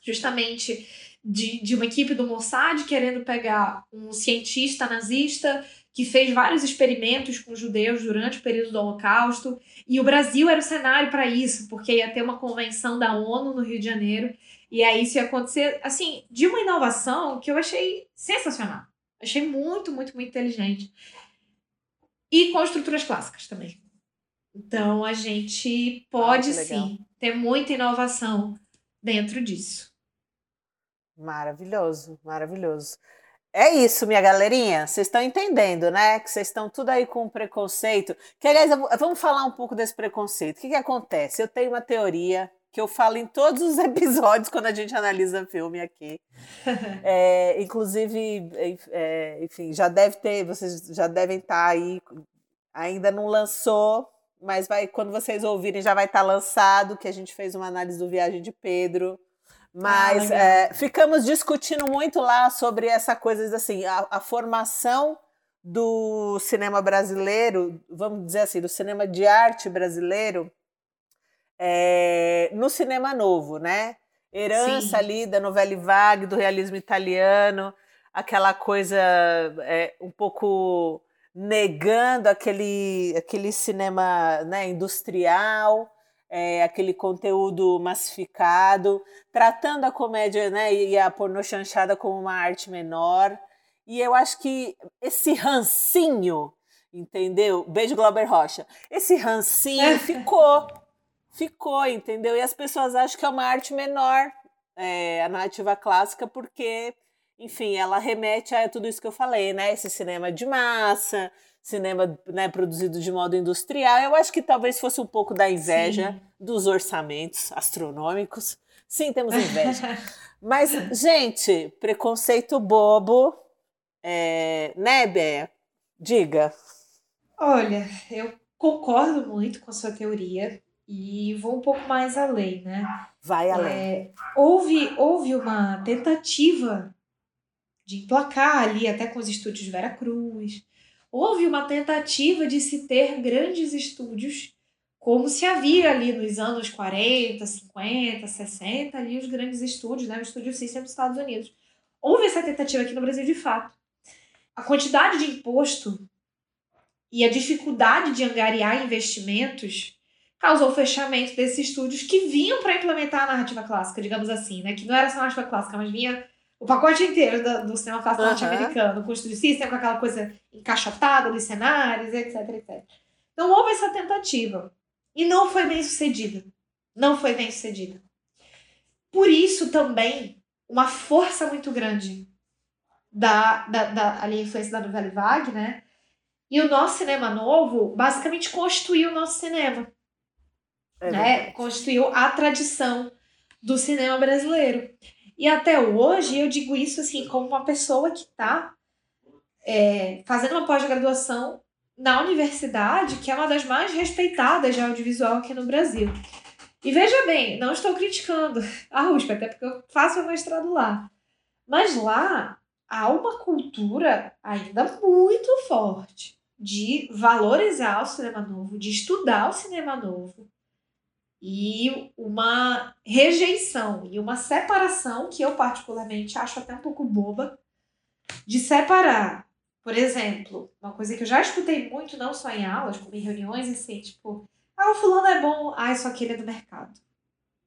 justamente de, de uma equipe do Mossad querendo pegar um cientista nazista que fez vários experimentos com judeus durante o período do Holocausto. E o Brasil era o cenário para isso, porque ia ter uma convenção da ONU no Rio de Janeiro. E aí isso ia acontecer, assim, de uma inovação que eu achei sensacional. Achei muito, muito, muito inteligente. E com estruturas clássicas também. Então a gente pode ah, sim ter muita inovação dentro disso. Maravilhoso, maravilhoso. É isso, minha galerinha. Vocês estão entendendo, né? Que vocês estão tudo aí com preconceito. Que, aliás, vamos falar um pouco desse preconceito. O que, que acontece? Eu tenho uma teoria que eu falo em todos os episódios quando a gente analisa filme aqui. É, inclusive, é, enfim, já deve ter, vocês já devem estar tá aí, ainda não lançou, mas vai quando vocês ouvirem já vai estar tá lançado, que a gente fez uma análise do Viagem de Pedro. Mas ah, é, ficamos discutindo muito lá sobre essa coisa assim, a, a formação do cinema brasileiro, vamos dizer assim, do cinema de arte brasileiro, é, no cinema novo, né? Herança Sim. ali da novela vague, do realismo italiano, aquela coisa é, um pouco negando aquele, aquele cinema né, industrial, é, aquele conteúdo massificado, tratando a comédia né, e a pornochanchada como uma arte menor. E eu acho que esse rancinho, entendeu? Beijo, Glauber Rocha. Esse rancinho ficou ficou, entendeu? E as pessoas acham que é uma arte menor, é, a narrativa clássica, porque, enfim, ela remete a tudo isso que eu falei, né? Esse cinema de massa, cinema né, produzido de modo industrial. Eu acho que talvez fosse um pouco da inveja Sim. dos orçamentos astronômicos. Sim, temos inveja. Mas, gente, preconceito bobo, é, né, Béia? Diga. Olha, eu concordo muito com a sua teoria. E vou um pouco mais além, né? Vai além. É, houve, houve uma tentativa de emplacar ali, até com os estúdios de Vera Cruz. Houve uma tentativa de se ter grandes estúdios, como se havia ali nos anos 40, 50, 60, ali os grandes estúdios, né? O estúdio System dos Estados Unidos. Houve essa tentativa aqui no Brasil de fato. A quantidade de imposto e a dificuldade de angariar investimentos causou o fechamento desses estúdios que vinham para implementar a narrativa clássica, digamos assim, né? Que não era só a narrativa clássica, mas vinha o pacote inteiro do, do cinema clássico uhum. norte-americano, com o estúdio system, com aquela coisa encaixotada dos cenários, etc, etc. Então houve essa tentativa. E não foi bem sucedida. Não foi bem sucedida. Por isso também, uma força muito grande da, da, da ali, influência da novela Vague, né? E o nosso cinema novo basicamente constituiu o nosso cinema. É né? Constituiu a tradição do cinema brasileiro. E até hoje eu digo isso assim como uma pessoa que está é, fazendo uma pós-graduação na universidade, que é uma das mais respeitadas de audiovisual aqui no Brasil. E veja bem, não estou criticando a USP, até porque eu faço o mestrado lá. Mas lá há uma cultura ainda muito forte de valorizar o cinema novo, de estudar o cinema novo, e uma rejeição e uma separação que eu particularmente acho até um pouco boba de separar, por exemplo, uma coisa que eu já escutei muito não só em aulas, como em reuniões assim, tipo, ah, o fulano é bom, ah, só que ele é do mercado.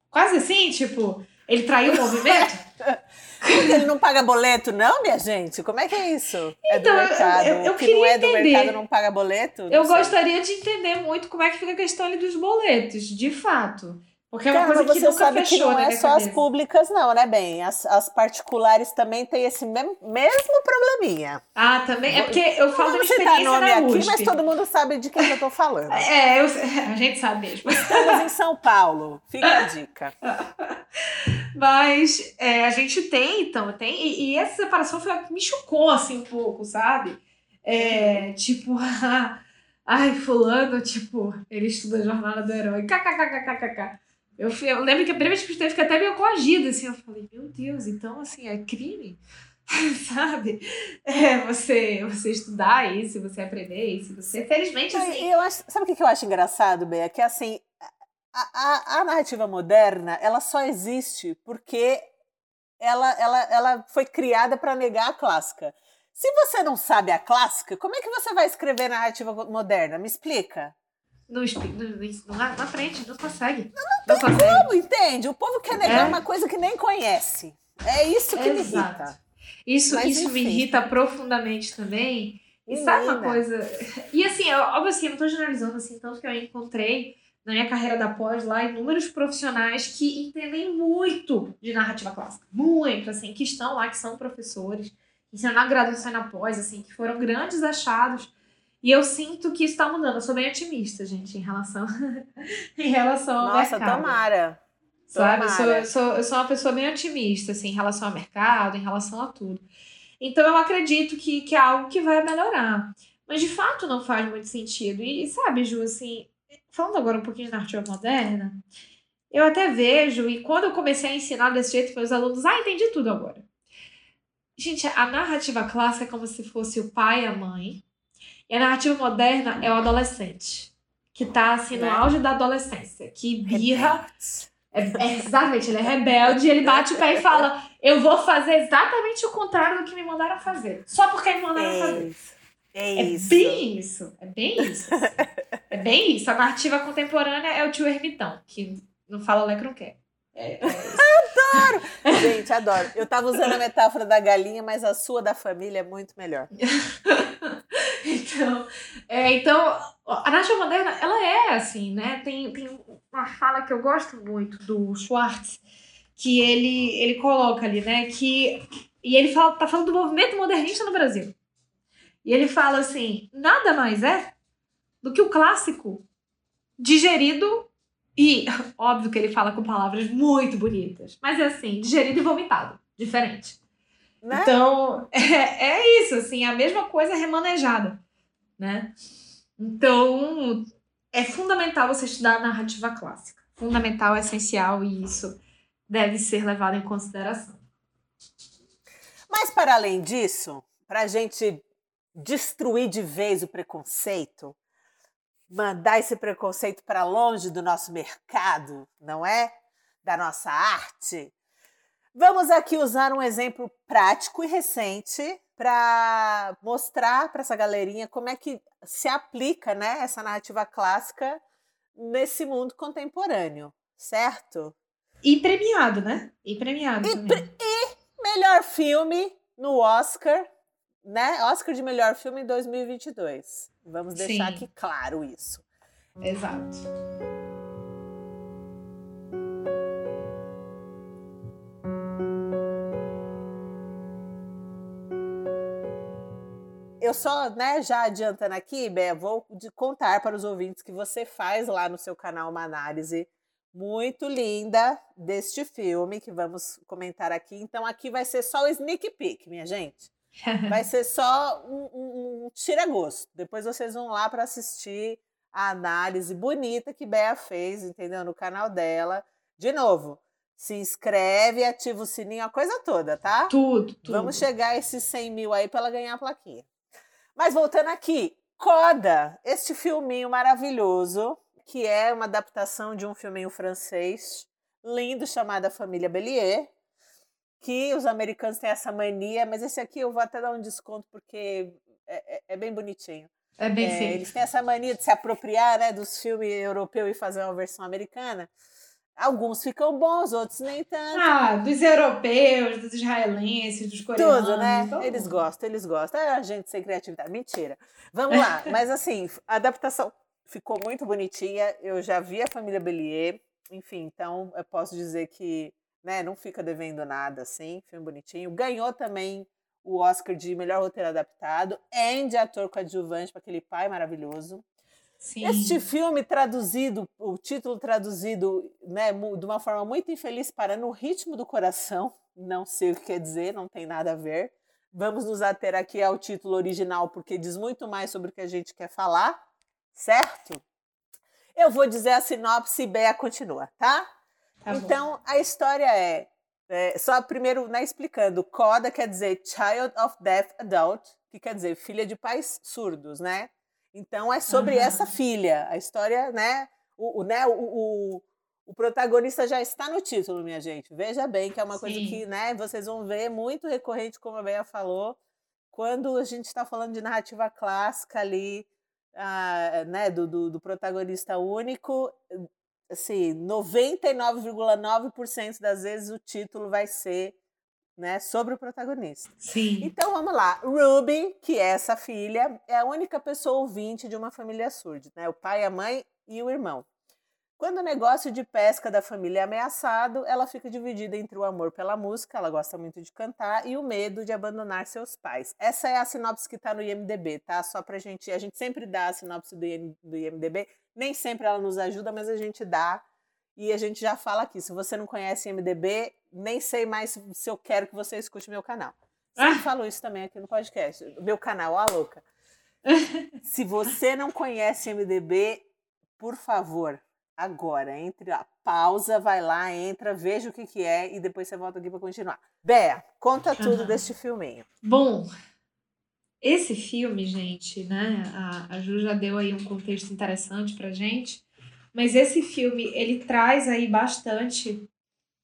Quase assim, tipo, ele traiu o movimento? ele não paga boleto, não, minha gente? Como é que é isso? Então, é do mercado. Eu, eu, eu que não é do entender. mercado não paga boleto? Não eu sei. gostaria de entender muito como é que fica a questão ali dos boletos, de fato. Porque é uma Cara, coisa que nunca sabe fechou que não é só cabeça. as públicas, não, né, bem? As, as particulares também têm esse mesmo, mesmo probleminha. Ah, também? É porque eu falo da minha experiência nome na USP. aqui, mas todo mundo sabe de quem eu tô falando. É, eu, a gente sabe mesmo. Estamos em São Paulo, fica a dica. Mas é, a gente tem, então, tem. E, e, essa separação foi a que me chocou, assim, um pouco, sabe? É, tipo, ai, fulano, tipo, ele estuda a jornada do herói. KKKKKK. Eu, fui, eu lembro que a primeira vez que eu estudei, fiquei até meio coagida, assim. Eu falei, meu Deus, então, assim, é crime? sabe? É, você, você estudar isso, você aprender isso, você, felizmente, assim... Eu acho, sabe o que eu acho engraçado, Bea? Que, assim, a, a, a narrativa moderna, ela só existe porque ela, ela, ela foi criada para negar a clássica. Se você não sabe a clássica, como é que você vai escrever narrativa moderna? Me explica. Não, não, não aprende, não consegue. Não, não tem consegue. como, entende? O povo quer negar é. uma coisa que nem conhece. É isso que Exato. me irrita. Isso, Mas, isso me irrita profundamente também. E sabe uma coisa? E assim, eu, óbvio assim, eu não tô generalizando assim, tanto que eu encontrei na minha carreira da pós lá inúmeros profissionais que entendem muito de narrativa clássica. Muito, assim, que estão lá, que são professores, que ensinam na graduação e na pós, assim, que foram grandes achados e eu sinto que isso está mudando. Eu sou bem otimista, gente, em relação, em relação ao Nossa, mercado. tomara. Sabe? Eu sou, eu, sou, eu sou uma pessoa bem otimista, assim, em relação ao mercado, em relação a tudo. Então eu acredito que, que é algo que vai melhorar. Mas de fato não faz muito sentido. E sabe, Ju, assim, falando agora um pouquinho de narrativa moderna, eu até vejo, e quando eu comecei a ensinar desse jeito meus alunos, ah, entendi tudo agora. Gente, a narrativa clássica é como se fosse o pai e a mãe, e a narrativa moderna é o adolescente, que tá assim no é. auge da adolescência, que birra. É, é, exatamente, ele é rebelde, ele bate o pé e fala: Eu vou fazer exatamente o contrário do que me mandaram fazer. Só porque me mandaram é fazer. É, é isso. bem isso. É bem isso. é bem isso. A narrativa contemporânea é o tio ermitão, que não fala Lé que não quer. É, é adoro! Gente, adoro. Eu tava usando a metáfora da galinha, mas a sua da família é muito melhor. então, é, então, a narrativa moderna, ela é assim, né? Tem, tem uma fala que eu gosto muito do Schwartz, que ele, ele coloca ali, né? Que, e ele fala, tá falando do movimento modernista no Brasil. E ele fala assim: nada mais é do que o clássico digerido e, óbvio que ele fala com palavras muito bonitas, mas é assim, digerido e vomitado, diferente. Né? Então, é, é isso, assim, a mesma coisa remanejada, né? Então, é fundamental você estudar a narrativa clássica. Fundamental, essencial, e isso deve ser levado em consideração. Mas, para além disso, para a gente destruir de vez o preconceito, mandar esse preconceito para longe do nosso mercado, não é? Da nossa arte. Vamos aqui usar um exemplo prático e recente para mostrar para essa galerinha como é que se aplica, né, essa narrativa clássica nesse mundo contemporâneo, certo? E premiado, né? E premiado. E, e melhor filme no Oscar, né? Oscar de melhor filme em 2022. Vamos deixar Sim. aqui claro isso. Exato. eu só, né, já adiantando aqui, Bé, vou contar para os ouvintes que você faz lá no seu canal uma análise muito linda deste filme que vamos comentar aqui. Então, aqui vai ser só o sneak peek, minha gente. Vai ser só um, um, um tira-gosto. Depois vocês vão lá para assistir a análise bonita que Bea fez, entendeu? No canal dela. De novo, se inscreve, ativa o sininho, a coisa toda, tá? Tudo, tudo. Vamos chegar a esses 100 mil aí para ela ganhar a plaquinha. Mas voltando aqui, Coda, este filminho maravilhoso, que é uma adaptação de um filminho francês lindo chamado A Família Bellier, que os americanos têm essa mania, mas esse aqui eu vou até dar um desconto porque é, é, é bem bonitinho. É bem é, Eles têm essa mania de se apropriar né, dos filmes europeus e fazer uma versão americana. Alguns ficam bons, outros nem tanto. Ah, dos europeus, dos israelenses, dos coreanos. Tudo, né? Eles gostam, eles gostam. É a gente sem criatividade. Mentira. Vamos lá. Mas assim, a adaptação ficou muito bonitinha. Eu já vi a família Bellier. Enfim, então eu posso dizer que né, não fica devendo nada, assim. Filme bonitinho. Ganhou também o Oscar de melhor roteiro adaptado e de ator coadjuvante para aquele pai maravilhoso. Sim. Este filme traduzido, o título traduzido né, de uma forma muito infeliz para No Ritmo do Coração, não sei o que quer dizer, não tem nada a ver. Vamos nos ater aqui ao título original, porque diz muito mais sobre o que a gente quer falar, certo? Eu vou dizer a sinopse e Bea continua, tá? Tá então, a história é, é, só primeiro né, explicando, CODA quer dizer Child of Deaf Adult, que quer dizer filha de pais surdos, né? Então é sobre uhum. essa filha. A história, né? O, o né? O, o, o, protagonista já está no título, minha gente. Veja bem que é uma Sim. coisa que, né? Vocês vão ver muito recorrente, como a Bea falou, quando a gente está falando de narrativa clássica ali, ah, né? Do, do, do protagonista único, assim, 99,9% das vezes o título vai ser né, sobre o protagonista. Sim. Então vamos lá. Ruby, que é essa filha, é a única pessoa ouvinte de uma família surda, né? O pai, a mãe e o irmão. Quando o negócio de pesca da família é ameaçado, ela fica dividida entre o amor pela música, ela gosta muito de cantar, e o medo de abandonar seus pais. Essa é a sinopse que está no IMDB, tá? Só pra gente. A gente sempre dá a sinopse do IMDB. Nem sempre ela nos ajuda, mas a gente dá e a gente já fala aqui, se você não conhece MDB, nem sei mais se eu quero que você escute meu canal. Sempre ah. falo isso também aqui no podcast. Meu canal, a louca. se você não conhece MDB, por favor, agora, entre a pausa, vai lá, entra, veja o que, que é e depois você volta aqui para continuar. Bea, conta tudo deste filminho. Bom, esse filme, gente, né? A, a Ju já deu aí um contexto interessante pra gente. Mas esse filme, ele traz aí bastante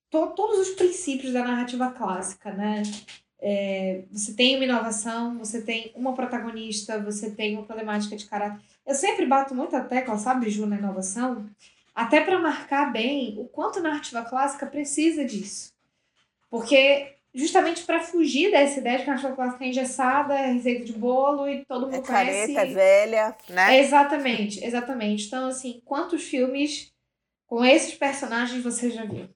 to todos os princípios da narrativa clássica, né? É, você tem uma inovação, você tem uma protagonista, você tem uma problemática de caráter. Eu sempre bato muito a tecla, sabe, Ju, na inovação, até para marcar bem o quanto a narrativa clássica precisa disso. Porque justamente para fugir dessa ideia de que a narrativa clássica é engessada, é receita de bolo e todo mundo é conhece. Careta, é velha, né? Exatamente, exatamente. Então, assim, quantos filmes com esses personagens você já viu?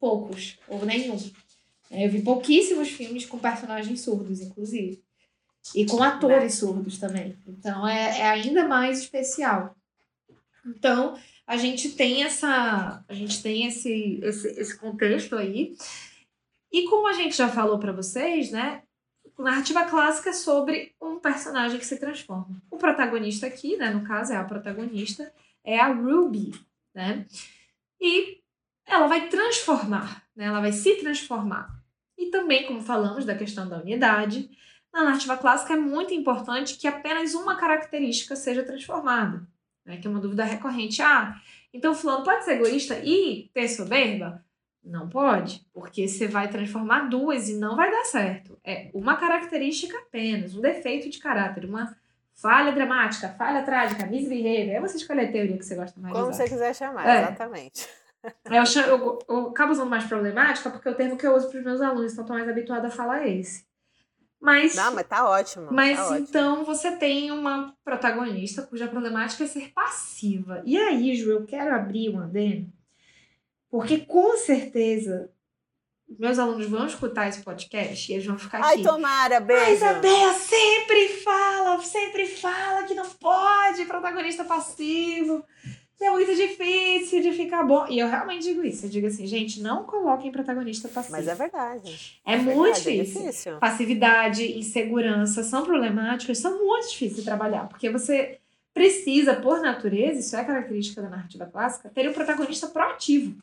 Poucos, ou nenhum. É, eu vi pouquíssimos filmes com personagens surdos, inclusive. E com atores surdos também. Então é, é ainda mais especial. Então, a gente tem essa. A gente tem esse, esse, esse contexto aí. E como a gente já falou para vocês, né? Narrativa clássica é sobre um personagem que se transforma. O protagonista aqui, né, no caso é a protagonista, é a Ruby, né? E ela vai transformar, né? Ela vai se transformar. E também, como falamos da questão da unidade, na narrativa clássica é muito importante que apenas uma característica seja transformada, né? Que é uma dúvida recorrente. Ah, então fulano pode ser egoísta e ter soberba? Não pode, porque você vai transformar duas e não vai dar certo. É uma característica apenas, um defeito de caráter, uma falha dramática, falha trágica, misbehavior. Aí você escolhe a teoria que você gosta mais Como você quiser chamar, É. exatamente. Eu, chamo- eu, eu acabo usando mais problemática porque é o termo que eu uso para os meus alunos, então estou mais habituada a falar esse. Mas, Não, mas tá ótimo. mas tá ótimo. então você tem uma protagonista cuja problemática é ser passiva. E aí, Ju, eu quero abrir um adendo, porque com certeza meus alunos vão escutar esse podcast e eles vão ficar Ai, aqui. tomara, A beijo. Isabela sempre fala, sempre fala que não pode protagonista passivo. que É muito difícil de ficar bom. E eu realmente digo isso. Eu digo assim, gente, não coloquem protagonista passivo. Mas é verdade. É muito verdade, é difícil. difícil. Passividade, insegurança são problemáticas, são muito difíceis de trabalhar. Porque você precisa, por natureza, isso é característica da narrativa clássica, ter um protagonista proativo.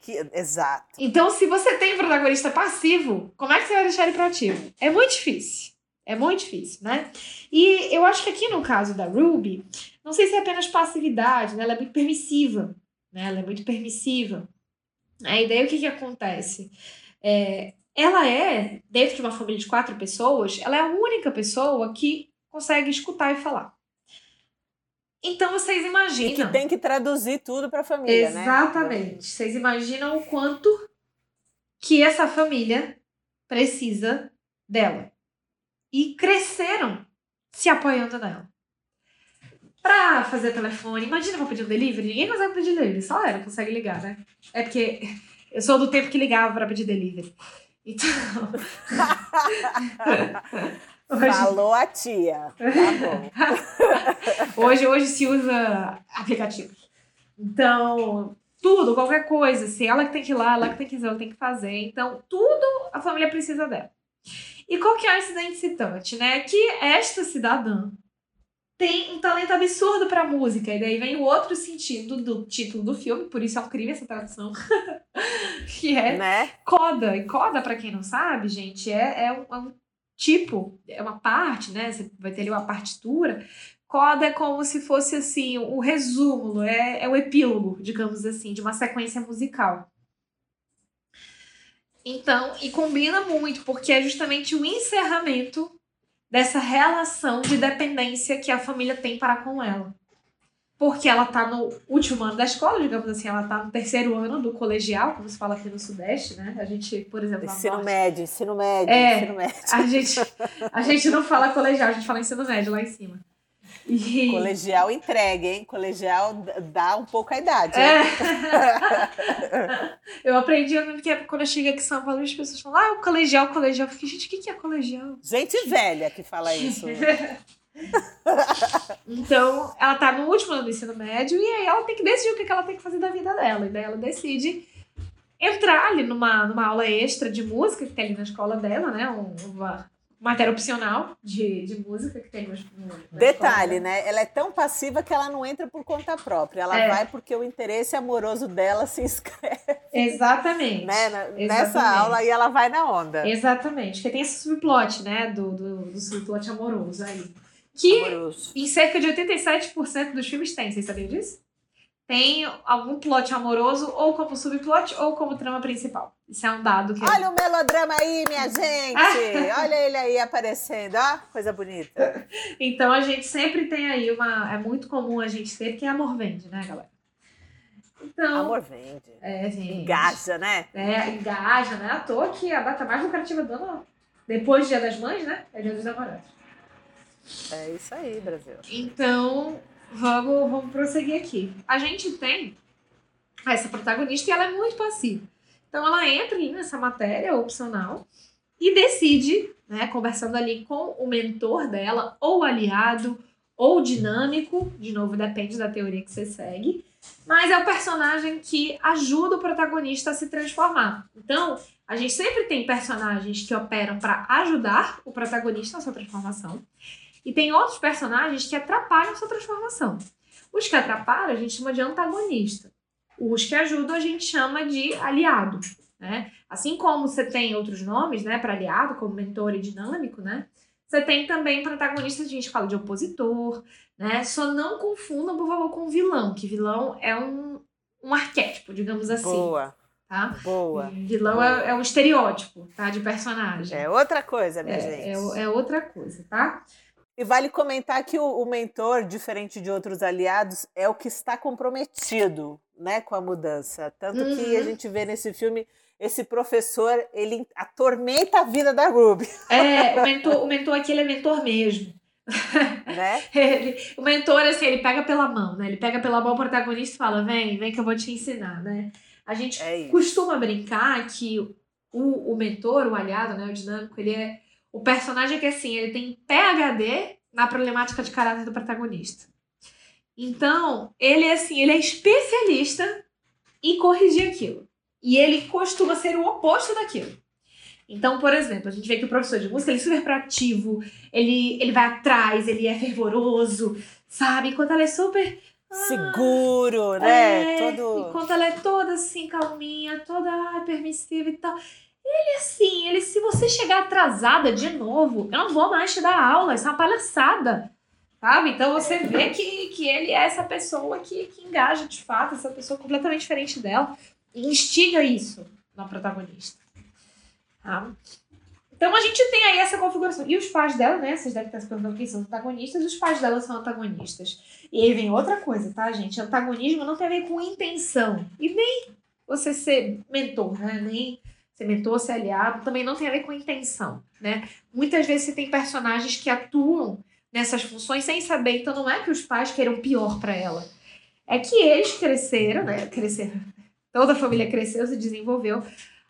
Que- exato. Então, se você tem protagonista passivo, como é que você vai deixar ele proativo? É muito difícil. É muito difícil, né? E eu acho que aqui no caso da Ruby, não sei se é apenas passividade, né? Ela é muito permissiva, né? Ela é muito permissiva. Aí daí o que que acontece? É, ela é, dentro de uma família de quatro pessoas, ela é a única pessoa que consegue escutar e falar. Então vocês E imaginam. que tem que traduzir tudo pra família, né? Exatamente. Vocês imaginam o quanto que essa família precisa dela. E cresceram se apoiando nela. Pra fazer telefone, imagina pra pedir um delivery, ninguém consegue pedir delivery, só ela consegue ligar, né? É porque eu sou do tempo que ligava pra pedir delivery. Então. hoje, Falou a tia. Tá bom. Hoje, hoje se usa aplicativos. Então, tudo, qualquer coisa, se ela que tem que ir lá, ela que tem que fazer, ela tem que fazer. Então, tudo a família precisa dela. E qual que é o incidente citante, né? Que esta cidadã tem um talento absurdo pra música. E daí vem o outro sentido do título do filme, por isso é um crime essa tradução. que é Né? coda. E coda, pra quem não sabe, gente, é, é, um, é um tipo, é uma parte, né? Você vai ter ali uma partitura. Coda é como se fosse assim, o resumo, é, é o epílogo, digamos assim, de uma sequência musical. Então, e combina muito, porque é justamente o encerramento dessa relação de dependência que a família tem para com ela. Porque ela tá no último ano da escola, digamos assim, ela tá no terceiro ano do colegial, como se fala aqui no Sudeste, né? A gente, por exemplo, Ensino Norte- médio, ensino médio, É. ensino médio. a gente, a gente não fala colegial, a gente fala ensino médio lá em cima. E... Colegial entregue, hein? Colegial dá um pouco a idade. É. hein? eu aprendi que quando eu cheguei aqui em São Paulo, as pessoas falam, ah, o colegial, colegial. Eu fiquei, gente, o que que é colegial? Gente velha que fala isso. Então, ela tá no último ano do ensino médio e aí ela tem que decidir o que que ela tem que fazer da vida dela. E daí ela decide entrar ali numa, numa aula extra de música que tem ali na escola dela, né? Um- Uma matéria opcional de, de música que tem no, no, Detalhe, né? Ela é tão passiva que ela não entra por conta própria. Ela É. vai porque o interesse amoroso dela se inscreve Exatamente. né? na- nessa Exatamente. aula e ela vai na onda. Exatamente. Porque tem esse subplot, né? Do, do, do subplot amoroso aí. Que Amoroso. em cerca de 87% dos filmes tem, vocês sabiam disso? Tem algum plot amoroso, ou como subplot, ou como trama principal. Isso é um dado que. Olha o melodrama aí, minha gente! Olha ele aí aparecendo, ó, coisa bonita. Então a gente sempre tem aí uma. É muito comum a gente ter, que é amor vende, né, galera? Então. Amor vende. É, gente. Engaja, né? É, engaja, né? À toa que a data mais lucrativa do ano, depois do Dia das Mães, né? É Dia dos Namorados. É isso aí, Brasil. Então, vamos, vamos prosseguir aqui. A gente tem essa protagonista e ela é muito passiva. Então, ela entra ali nessa matéria opcional e decide, né, conversando ali com o mentor dela, ou aliado, ou dinâmico, de novo, depende da teoria que você segue, mas é o personagem que ajuda o protagonista a se transformar. Então, a gente sempre tem personagens que operam para ajudar o protagonista na sua transformação. E tem outros personagens que atrapalham sua transformação. Os que atrapalham a gente chama de antagonista. Os que ajudam a gente chama de aliado, né? Assim como você tem outros nomes, né, para aliado, como mentor e dinâmico, né? Você tem também protagonistas, a gente fala de opositor, né? Só não confundam, por favor, com vilão, que vilão é um, um arquétipo, digamos assim Boa. tá? Boa. Vilão é, é um estereótipo, tá? De personagem. É outra coisa, minha É, gente. é, é outra coisa, tá? E vale comentar que o, o mentor, diferente de outros aliados, é o que está comprometido né, com a mudança. Tanto que a Uhum. gente vê nesse filme esse professor, ele atormenta a vida da Ruby, É, o mentor, o mentor aqui, ele é mentor mesmo. né? Ele- o mentor, assim, ele pega pela mão, né? Ele pega pela mão o protagonista e fala, vem, vem que eu vou te ensinar, né? A gente É costuma brincar que o, o mentor, o aliado, né, o dinâmico, ele é o personagem que, assim, ele tem PhD na problemática de caráter do protagonista. Então, ele, assim, ele é especialista em corrigir aquilo. E ele costuma ser o oposto daquilo. Então, por exemplo, a gente vê que o professor de música ele é super proativo, ele, ele vai atrás, ele é fervoroso, sabe? Enquanto ela é super. ah, Seguro, né? é, Todo. Enquanto ela é toda assim, calminha, toda ai, permissiva e tal. Ele, assim, ele, se você chegar atrasada de novo, eu não vou mais te dar aula, isso é uma palhaçada. Sabe? Então você vê que, que ele é essa pessoa que, que engaja de fato, essa pessoa completamente diferente dela, e instiga isso na protagonista. Tá? Então a gente tem aí essa configuração. E os pais dela, né? Vocês devem estar se perguntando quem são os antagonistas, os pais dela são antagonistas. E aí vem outra coisa, tá, gente? Antagonismo não tem a ver com intenção. E nem você ser mentor, né? Nem ser mentor, ser aliado, também não tem a ver com intenção, né? Muitas vezes você tem personagens que atuam nessas funções sem saber, então não é que os pais queiram pior para ela. É que eles cresceram, né? Cresceram. Toda a família cresceu, se desenvolveu,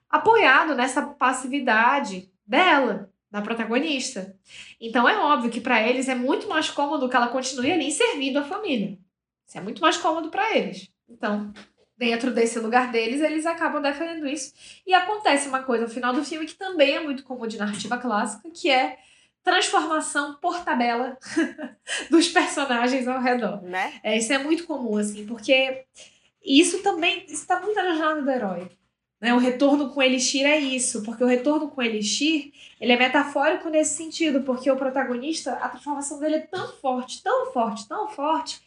apoiado nessa passividade dela, da protagonista. Então é óbvio que para eles é muito mais cômodo que ela continue ali servindo a família. Isso é muito mais cômodo para eles. Então, dentro desse lugar deles, eles acabam defendendo isso. E acontece uma coisa no final do filme que também é muito comum de narrativa clássica, que é transformação por tabela dos personagens ao redor. Né? É, isso é muito comum, assim, porque isso também está muito na jornada do herói. Né? O retorno com Elixir é isso, porque o retorno com Elixir ele é metafórico nesse sentido, porque o protagonista, a transformação dele é tão forte, tão forte, tão forte,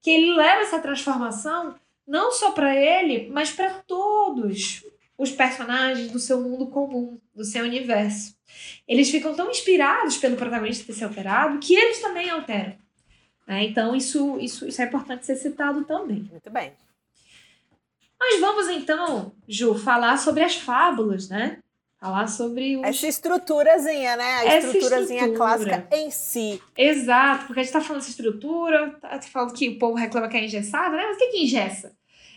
que ele leva essa transformação não só para ele, mas para todos os personagens do seu mundo comum, do seu universo. Eles ficam tão inspirados pelo protagonista ter se alterado que eles também alteram. né? Então, isso, isso, isso é importante ser citado também. Muito bem. Mas vamos então, Ju, falar sobre as fábulas, né? Falar sobre os. Essa estruturazinha, né? A Essa estruturazinha estrutura. clássica em si. Exato, porque a gente tá falando dessa estrutura, tá falando que o povo reclama que é engessado, né? Mas o que que engessa?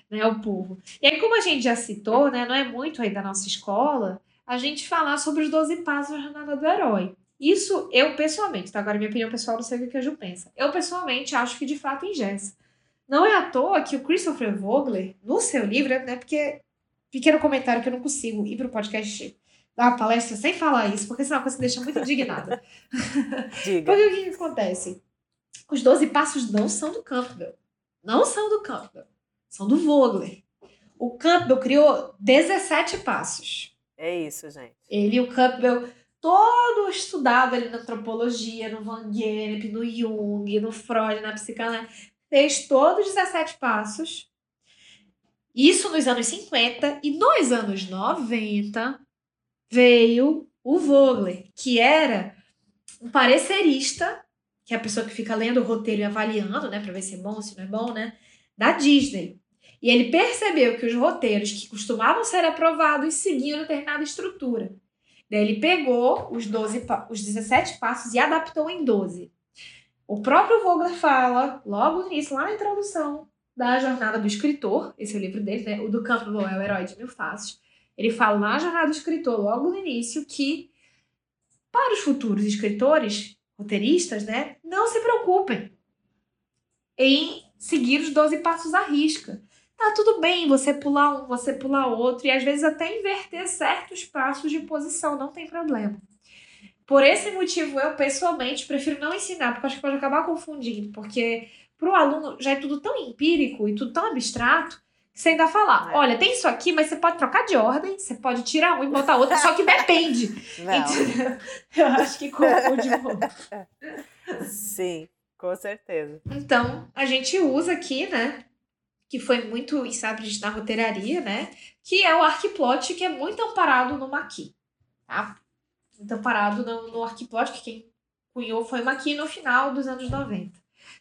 Né, o povo. E aí, como a gente já citou, né? Não é muito aí da nossa escola, a gente falar sobre os 12 passos da jornada do herói. Isso, eu pessoalmente, tá? Agora, minha opinião pessoal, não sei o que a Ju pensa. Eu, pessoalmente, acho que de fato engessa. Não é à toa que o Christopher Vogler, no seu livro, né? Porque, pequeno comentário que eu não consigo ir pro podcast dar uma palestra sem falar isso, porque isso é uma coisa que me deixa muito indignada. Diga. Porque o que, que acontece? Os 12 passos não são do Campbell. Não são do Campbell. São do Vogler. O Campbell criou 17 passos. É isso, gente. Ele e o Campbell, todo estudado ali na antropologia, no Van Gennep, no Jung, no Freud, na psicanálise, fez todos os 17 passos. Isso nos anos 50 e nos anos 90 veio o Vogler, que era um parecerista, que é a pessoa que fica lendo o roteiro e avaliando, né, para ver se é bom, se não é bom, né, da Disney. E ele percebeu que os roteiros que costumavam ser aprovados seguiam determinada estrutura. Daí ele pegou os 12, pa- os 17 passos e adaptou em 12. O próprio Vogler fala, logo no início, lá na introdução da jornada do escritor, esse é o livro dele, né? O do Campbell é o herói de mil faces. Ele fala na jornada do escritor, logo no início, que para os futuros escritores, roteiristas, né, não se preocupem em seguir os 12 passos à risca. Tá tudo bem você pular um, você pular outro, e às vezes até inverter certos passos de posição, não tem problema. Por esse motivo, eu pessoalmente prefiro não ensinar, porque acho que pode acabar confundindo, porque para o aluno já é tudo tão empírico e tudo tão abstrato você ainda falar, É. olha, tem isso aqui, mas você pode trocar de ordem, você pode tirar um e botar outro, só que depende. Eu acho que confunde muito. Sim, com certeza. Então, a gente usa aqui, né? que foi muito estabelecido na roteiraria, né? Que é o arquiplot que é muito amparado no Maqui, tá? Muito amparado no, no arquiplot, que quem cunhou foi o Maqui no final dos anos 90.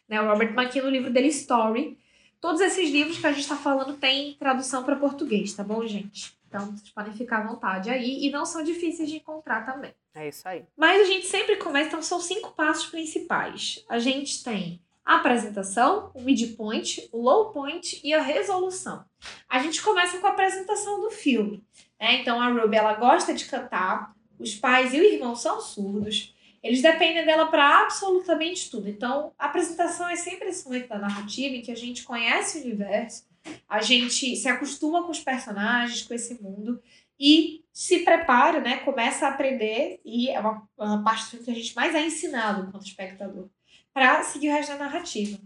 Né? O Robert Maqui no livro dele, Story. Todos esses livros que a gente está falando têm tradução para português, tá bom, gente? Então, vocês podem ficar à vontade aí e não são difíceis de encontrar também. É isso aí. Mas a gente sempre começa, então são cinco passos principais. A gente tem a apresentação, o midpoint, o low point e a resolução. A gente começa com a apresentação do filme. Né? Então a Ruby ela gosta de cantar, os pais e o irmão são surdos. Eles dependem dela para absolutamente tudo. Então, a apresentação é sempre esse momento da narrativa em que a gente conhece o universo, a gente se acostuma com os personagens, com esse mundo e se prepara, né? Começa a aprender e é uma, uma parte que a gente mais é ensinado enquanto espectador para seguir o resto da narrativa.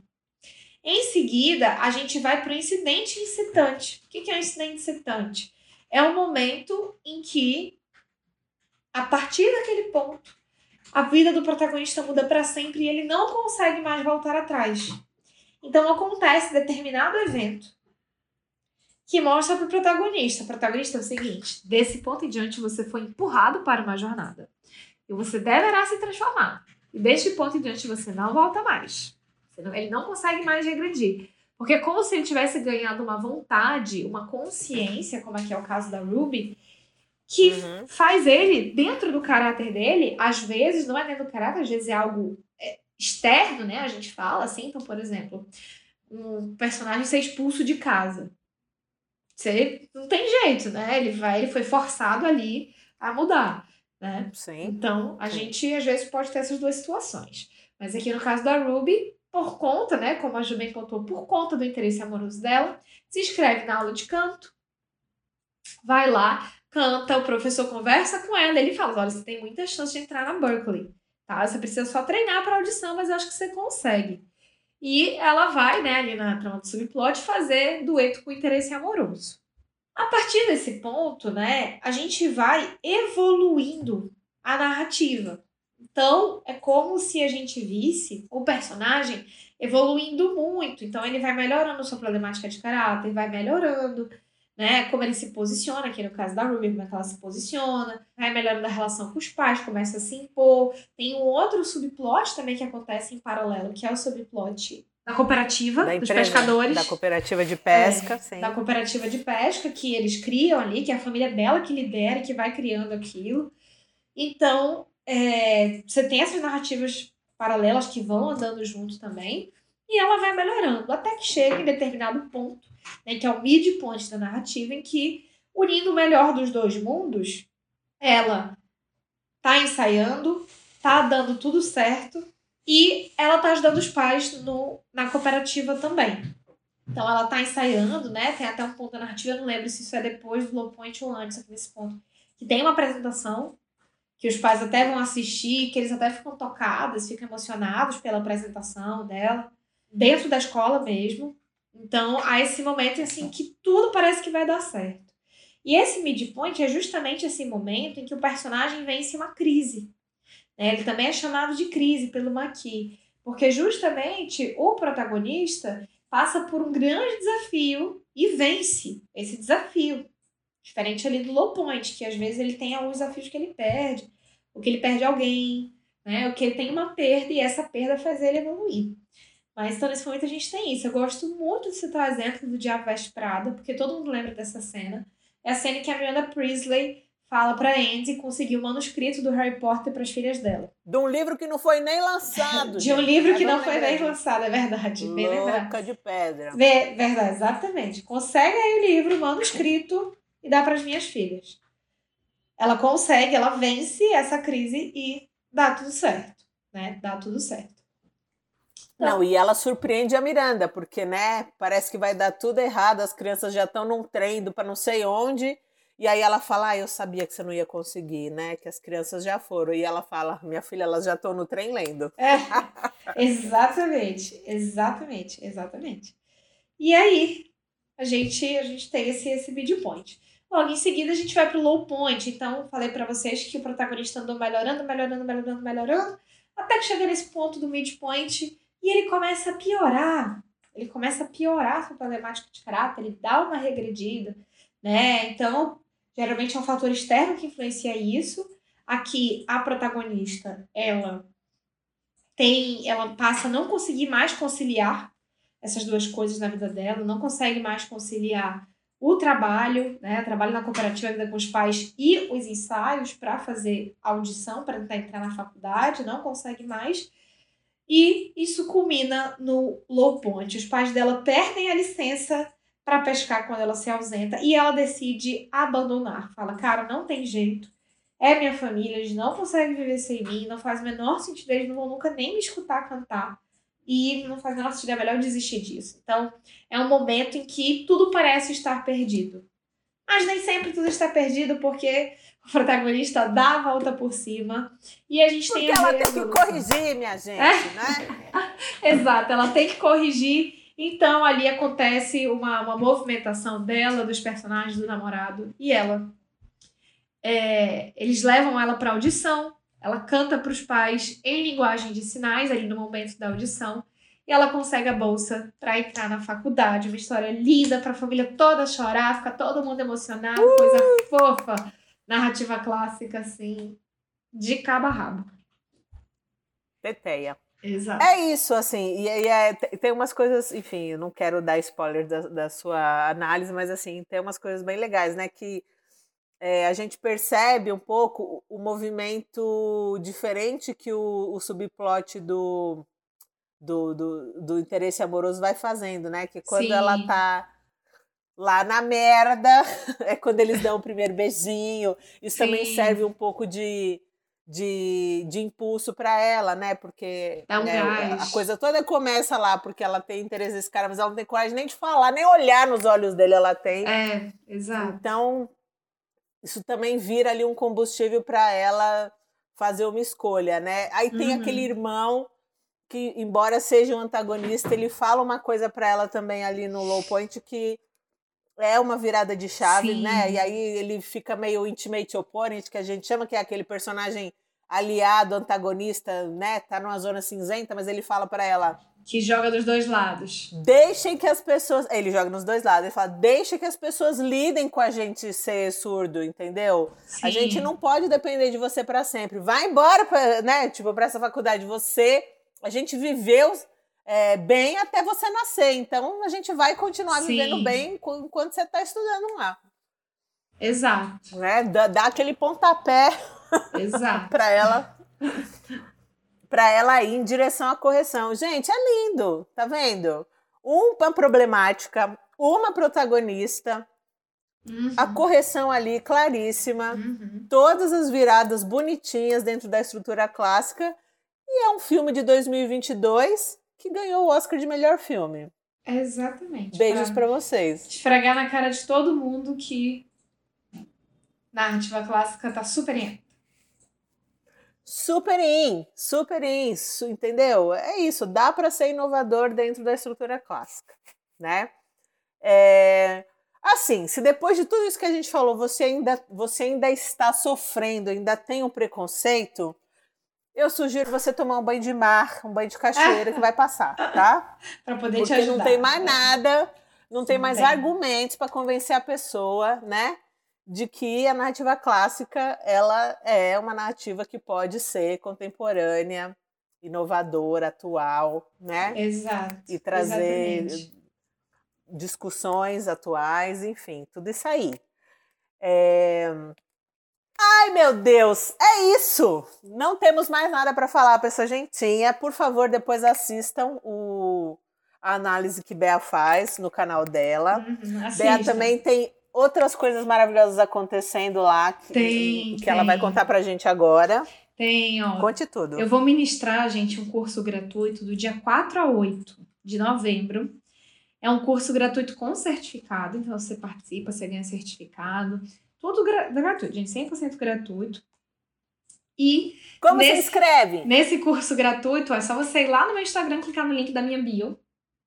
Em seguida, a gente vai para o incidente incitante. O que é um incidente incitante? É o momento em que, a partir daquele ponto, a vida do protagonista muda para sempre e ele não consegue mais voltar atrás. Então acontece determinado evento que mostra para o protagonista. O protagonista é o seguinte: desse ponto em diante você foi empurrado para uma jornada e você deverá se transformar. E deste ponto em diante você não volta mais. Ele não consegue mais regredir. Porque é como se ele tivesse ganhado uma vontade, uma consciência, como aqui é o caso da Ruby, que uhum. faz ele, dentro do caráter dele, às vezes, não é dentro do caráter, às vezes é algo é, externo, né? A gente fala assim, então, por exemplo, um personagem ser expulso de casa. Você não tem jeito, né? Ele vai, ele foi forçado ali a mudar, né? Sim. Então, a Sim. gente às vezes pode ter essas duas situações. Mas aqui no caso da Ruby, por conta, né, como a Ju bem contou, por conta do interesse amoroso dela, se inscreve na aula de canto, vai lá, canta, o professor conversa com ela, ele fala: "Olha, você tem muita chance de entrar na Berkeley, tá? Você precisa só treinar para audição, mas eu acho que você consegue". E ela vai, né, ali na trama do subplot, fazer dueto com interesse amoroso. A partir desse ponto, né, a gente vai evoluindo a narrativa. Então, é como se a gente visse o personagem evoluindo muito. Então, ele vai melhorando sua problemática de caráter, vai melhorando, né? Como ele se posiciona, aqui no caso da Ruby, como é que ela se posiciona, vai melhorando a relação com os pais, começa a se impor. Tem um outro subplot também que acontece em paralelo, que é o subplot da cooperativa da dos empresa, pescadores. Da cooperativa de pesca, é, sim. Da cooperativa de pesca que eles criam ali, que é a família dela que lidera e que vai criando aquilo. Então, é, você tem essas narrativas paralelas que vão andando junto também, e ela vai melhorando, até que chega em determinado ponto né, que é o midpoint da narrativa, em que, unindo o melhor dos dois mundos, ela tá ensaiando, tá dando tudo certo e ela tá ajudando os pais no, na cooperativa também. Então ela tá ensaiando, né? Tem até um ponto da narrativa, eu não lembro se isso é depois do low point ou antes, aqui nesse ponto, que tem uma apresentação que os pais até vão assistir, que eles até ficam tocados, ficam emocionados pela apresentação dela, dentro da escola mesmo. Então, há esse momento assim que tudo parece que vai dar certo. E esse midpoint é justamente esse momento em que o personagem vence uma crise. Né? Ele também é chamado de crise pelo Maqui, porque justamente o protagonista passa por um grande desafio e vence esse desafio. Diferente ali do low point, que às vezes ele tem alguns desafios que ele perde, ou que ele perde alguém, né? ou que ele tem uma perda e essa perda faz ele evoluir. Mas então nesse momento a gente tem isso. Eu gosto muito de citar o exemplo do Diabo Veste Prada, porque todo mundo lembra dessa cena. É a cena que a Miranda Priestley fala para Andy conseguir o manuscrito do Harry Potter para as filhas dela. De um livro que não foi nem lançado. de um livro que não foi nem lançado, é verdade. Louca de pedra. verdade, exatamente. Consegue aí o livro, o manuscrito e dá para as minhas filhas. Ela consegue, ela vence essa crise e dá tudo certo, né? Dá tudo certo. Não, e ela surpreende a Miranda, porque, né, parece que vai dar tudo errado, as crianças já estão num trem para não sei onde, e aí ela fala, ah, eu sabia que você não ia conseguir, né, que as crianças já foram, e ela fala, minha filha, elas já estão no trem lendo. É, exatamente, exatamente, exatamente. E aí, a gente, a gente tem esse, esse midpoint. Logo em seguida, a gente vai pro low point, então, falei para vocês que o protagonista andou melhorando, melhorando, melhorando, melhorando, até que chega nesse ponto do midpoint, e ele começa a piorar. ele começa a piorar a sua problemática de caráter, ele dá uma regredida, né? Então, geralmente é um fator externo que influencia isso. Aqui, a protagonista, ela tem, ela passa a não conseguir mais conciliar essas duas coisas na vida dela, não consegue mais conciliar o trabalho, né, trabalho na cooperativa vida com os pais e os ensaios para fazer audição, para tentar entrar na faculdade, não consegue mais. E isso culmina no low point. Os pais dela perdem a licença para pescar quando ela se ausenta e ela decide abandonar. Fala, cara, não tem jeito. É minha família, eles não conseguem viver sem mim, não faz o menor sentido, eles não vão nunca nem me escutar cantar. E não faz o menor sentido, é melhor desistir disso. Então, é um momento em que tudo parece estar perdido. Mas nem sempre tudo está perdido, porque o protagonista dá a volta por cima. E a gente porque tem a ela tem que corrigir, minha gente, é? né? Exato, ela tem que corrigir. Então ali acontece uma, uma movimentação dela, dos personagens, do namorado e ela. É, eles levam ela para audição, ela canta para os pais em linguagem de sinais ali no momento da audição e ela consegue a bolsa para entrar na faculdade. Uma história linda para a família toda chorar, ficar todo mundo emocionado, uh! coisa fofa, narrativa clássica assim, de cabo a rabo. Teteia. Exato. É isso, assim, e, e é, tem umas coisas, enfim, eu não quero dar spoiler da, da sua análise, mas assim, tem umas coisas bem legais, né, que é, a gente percebe um pouco o movimento diferente que o, o subplot do, do, do, do, interesse amoroso vai fazendo, né? Que quando Sim. ela tá lá na merda, é quando eles dão o primeiro beijinho. Isso Sim. também serve um pouco de, de, de impulso para ela, né? Porque um né, a coisa toda começa lá, porque ela tem interesse nesse cara, mas ela não tem coragem nem de falar, nem olhar nos olhos dele ela tem. É, exato. Então, isso também vira ali um combustível para ela fazer uma escolha, né? Aí tem uhum. aquele irmão que, embora seja um antagonista, ele fala uma coisa para ela também ali no low point que é uma virada de chave, Sim. né? E aí ele fica meio intimate opponent, que a gente chama que é aquele personagem aliado, antagonista, né? Tá numa zona cinzenta, mas ele fala para ela que joga dos dois lados. Deixem que as pessoas, ele joga nos dois lados, ele fala: "Deixe que as pessoas lidem com a gente ser surdo", entendeu? Sim. A gente não pode depender de você para sempre. Vai embora, pra, né? Tipo, para essa faculdade, você, a gente viveu é, bem até você nascer. Então a gente vai continuar Sim. vivendo bem enquanto você está estudando lá. Exato. Né? Dá, dá aquele pontapé para ela. para ela ir em direção à correção. Gente, é lindo, tá vendo? Uma problemática, uma protagonista, uhum. a correção ali claríssima, uhum. todas as viradas bonitinhas dentro da estrutura clássica. E é um filme de 2022 que ganhou o Oscar de melhor filme. Exatamente. Beijos para vocês. Esfregar na cara de todo mundo que narrativa clássica tá super em. Super in, super in, entendeu? É isso, dá para ser inovador dentro da estrutura clássica, né? É, assim, se depois de tudo isso que a gente falou, você ainda, você ainda está sofrendo, ainda tem um preconceito, eu sugiro você tomar um banho de mar, um banho de cachoeira que vai passar, tá? para poder Porque te ajudar. não tem mais nada, não tem não mais tem. argumentos para convencer a pessoa, né? De que a narrativa clássica ela é uma narrativa que pode ser contemporânea, inovadora, atual, né? Exato. E trazer exatamente. discussões atuais, enfim, tudo isso aí. É... Ai, meu Deus, é isso! Não temos mais nada para falar para essa gentinha. Por favor, depois assistam o, a análise que Bea faz no canal dela. Uhum, Bea também tem outras coisas maravilhosas acontecendo lá que, tem, que tem. ela vai contar pra gente agora. Tem, ó. Conte tudo. Eu vou ministrar, gente, um curso gratuito do dia 4 a 8 de novembro. É um curso gratuito com certificado, então você participa, você ganha certificado. Tudo gra gratuito, gente, 100% gratuito. E como nesse, se inscreve? Nesse curso gratuito, é só você ir lá no meu Instagram, clicar no link da minha bio.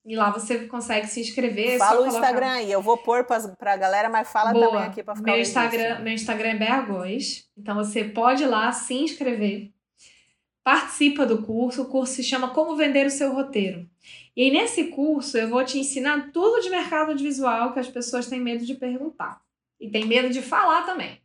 E lá você consegue se inscrever. É fala o Instagram aí, eu vou pôr pra, pra galera, mas fala Boa. também aqui pra ficar meu Instagram, meu Instagram é Bergóis. Então você pode ir lá se inscrever participa do curso. O curso se chama Como Vender o Seu Roteiro. E aí, nesse curso, eu vou te ensinar tudo de mercado audiovisual que as pessoas têm medo de perguntar. E têm medo de falar também.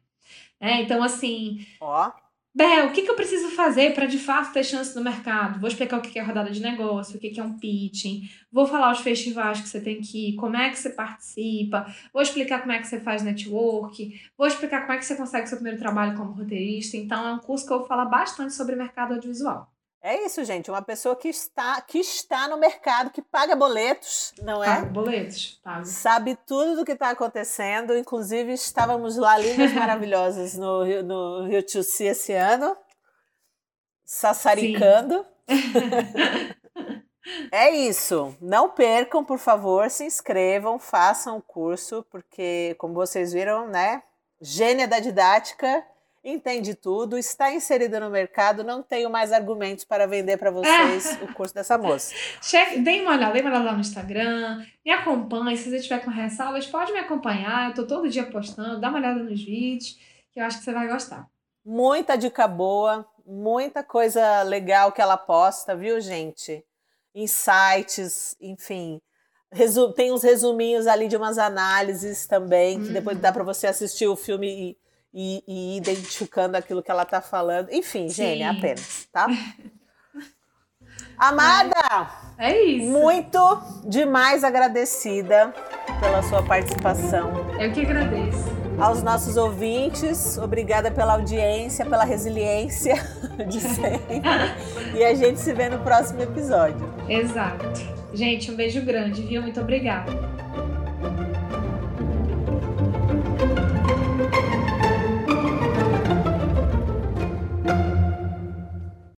É, então, assim. Ó. Bel, o que, que eu preciso fazer para de fato ter chance no mercado? Vou explicar o que é rodada de negócio, o que é um pitching, vou falar os festivais que você tem que ir, como é que você participa, vou explicar como é que você faz network, vou explicar como é que você consegue seu primeiro trabalho como roteirista. Então, é um curso que eu vou falar bastante sobre mercado audiovisual. É isso, gente. Uma pessoa que está, que está no mercado, que paga boletos, não é? Paga boletos, paga. Sabe tudo do que está acontecendo. Inclusive, estávamos lá lindas maravilhosas no, no Rio Tchussi esse ano, sassaricando. é isso. Não percam, por favor, se inscrevam, façam o curso, porque, como vocês viram, né? Gênia da didática entende tudo, está inserida no mercado, não tenho mais argumentos para vender para vocês o curso dessa moça. Cheque, deem uma olhada, deem uma olhada lá no Instagram, me acompanhe, se você tiver com ressalvas, pode me acompanhar, eu estou todo dia postando, dá uma olhada nos vídeos, que eu acho que você vai gostar. Muita dica boa, muita coisa legal que ela posta, viu, gente? Insights, enfim. Tem uns resuminhos ali de umas análises também, que depois dá para você assistir o filme e e, e identificando aquilo que ela está falando. Enfim, Sim. gênia apenas, tá? Amada! É isso. Muito demais agradecida pela sua participação. Eu que agradeço. Aos nossos ouvintes, obrigada pela audiência, pela resiliência de sempre. e a gente se vê no próximo episódio. Exato. Gente, um beijo grande, viu? Muito obrigada.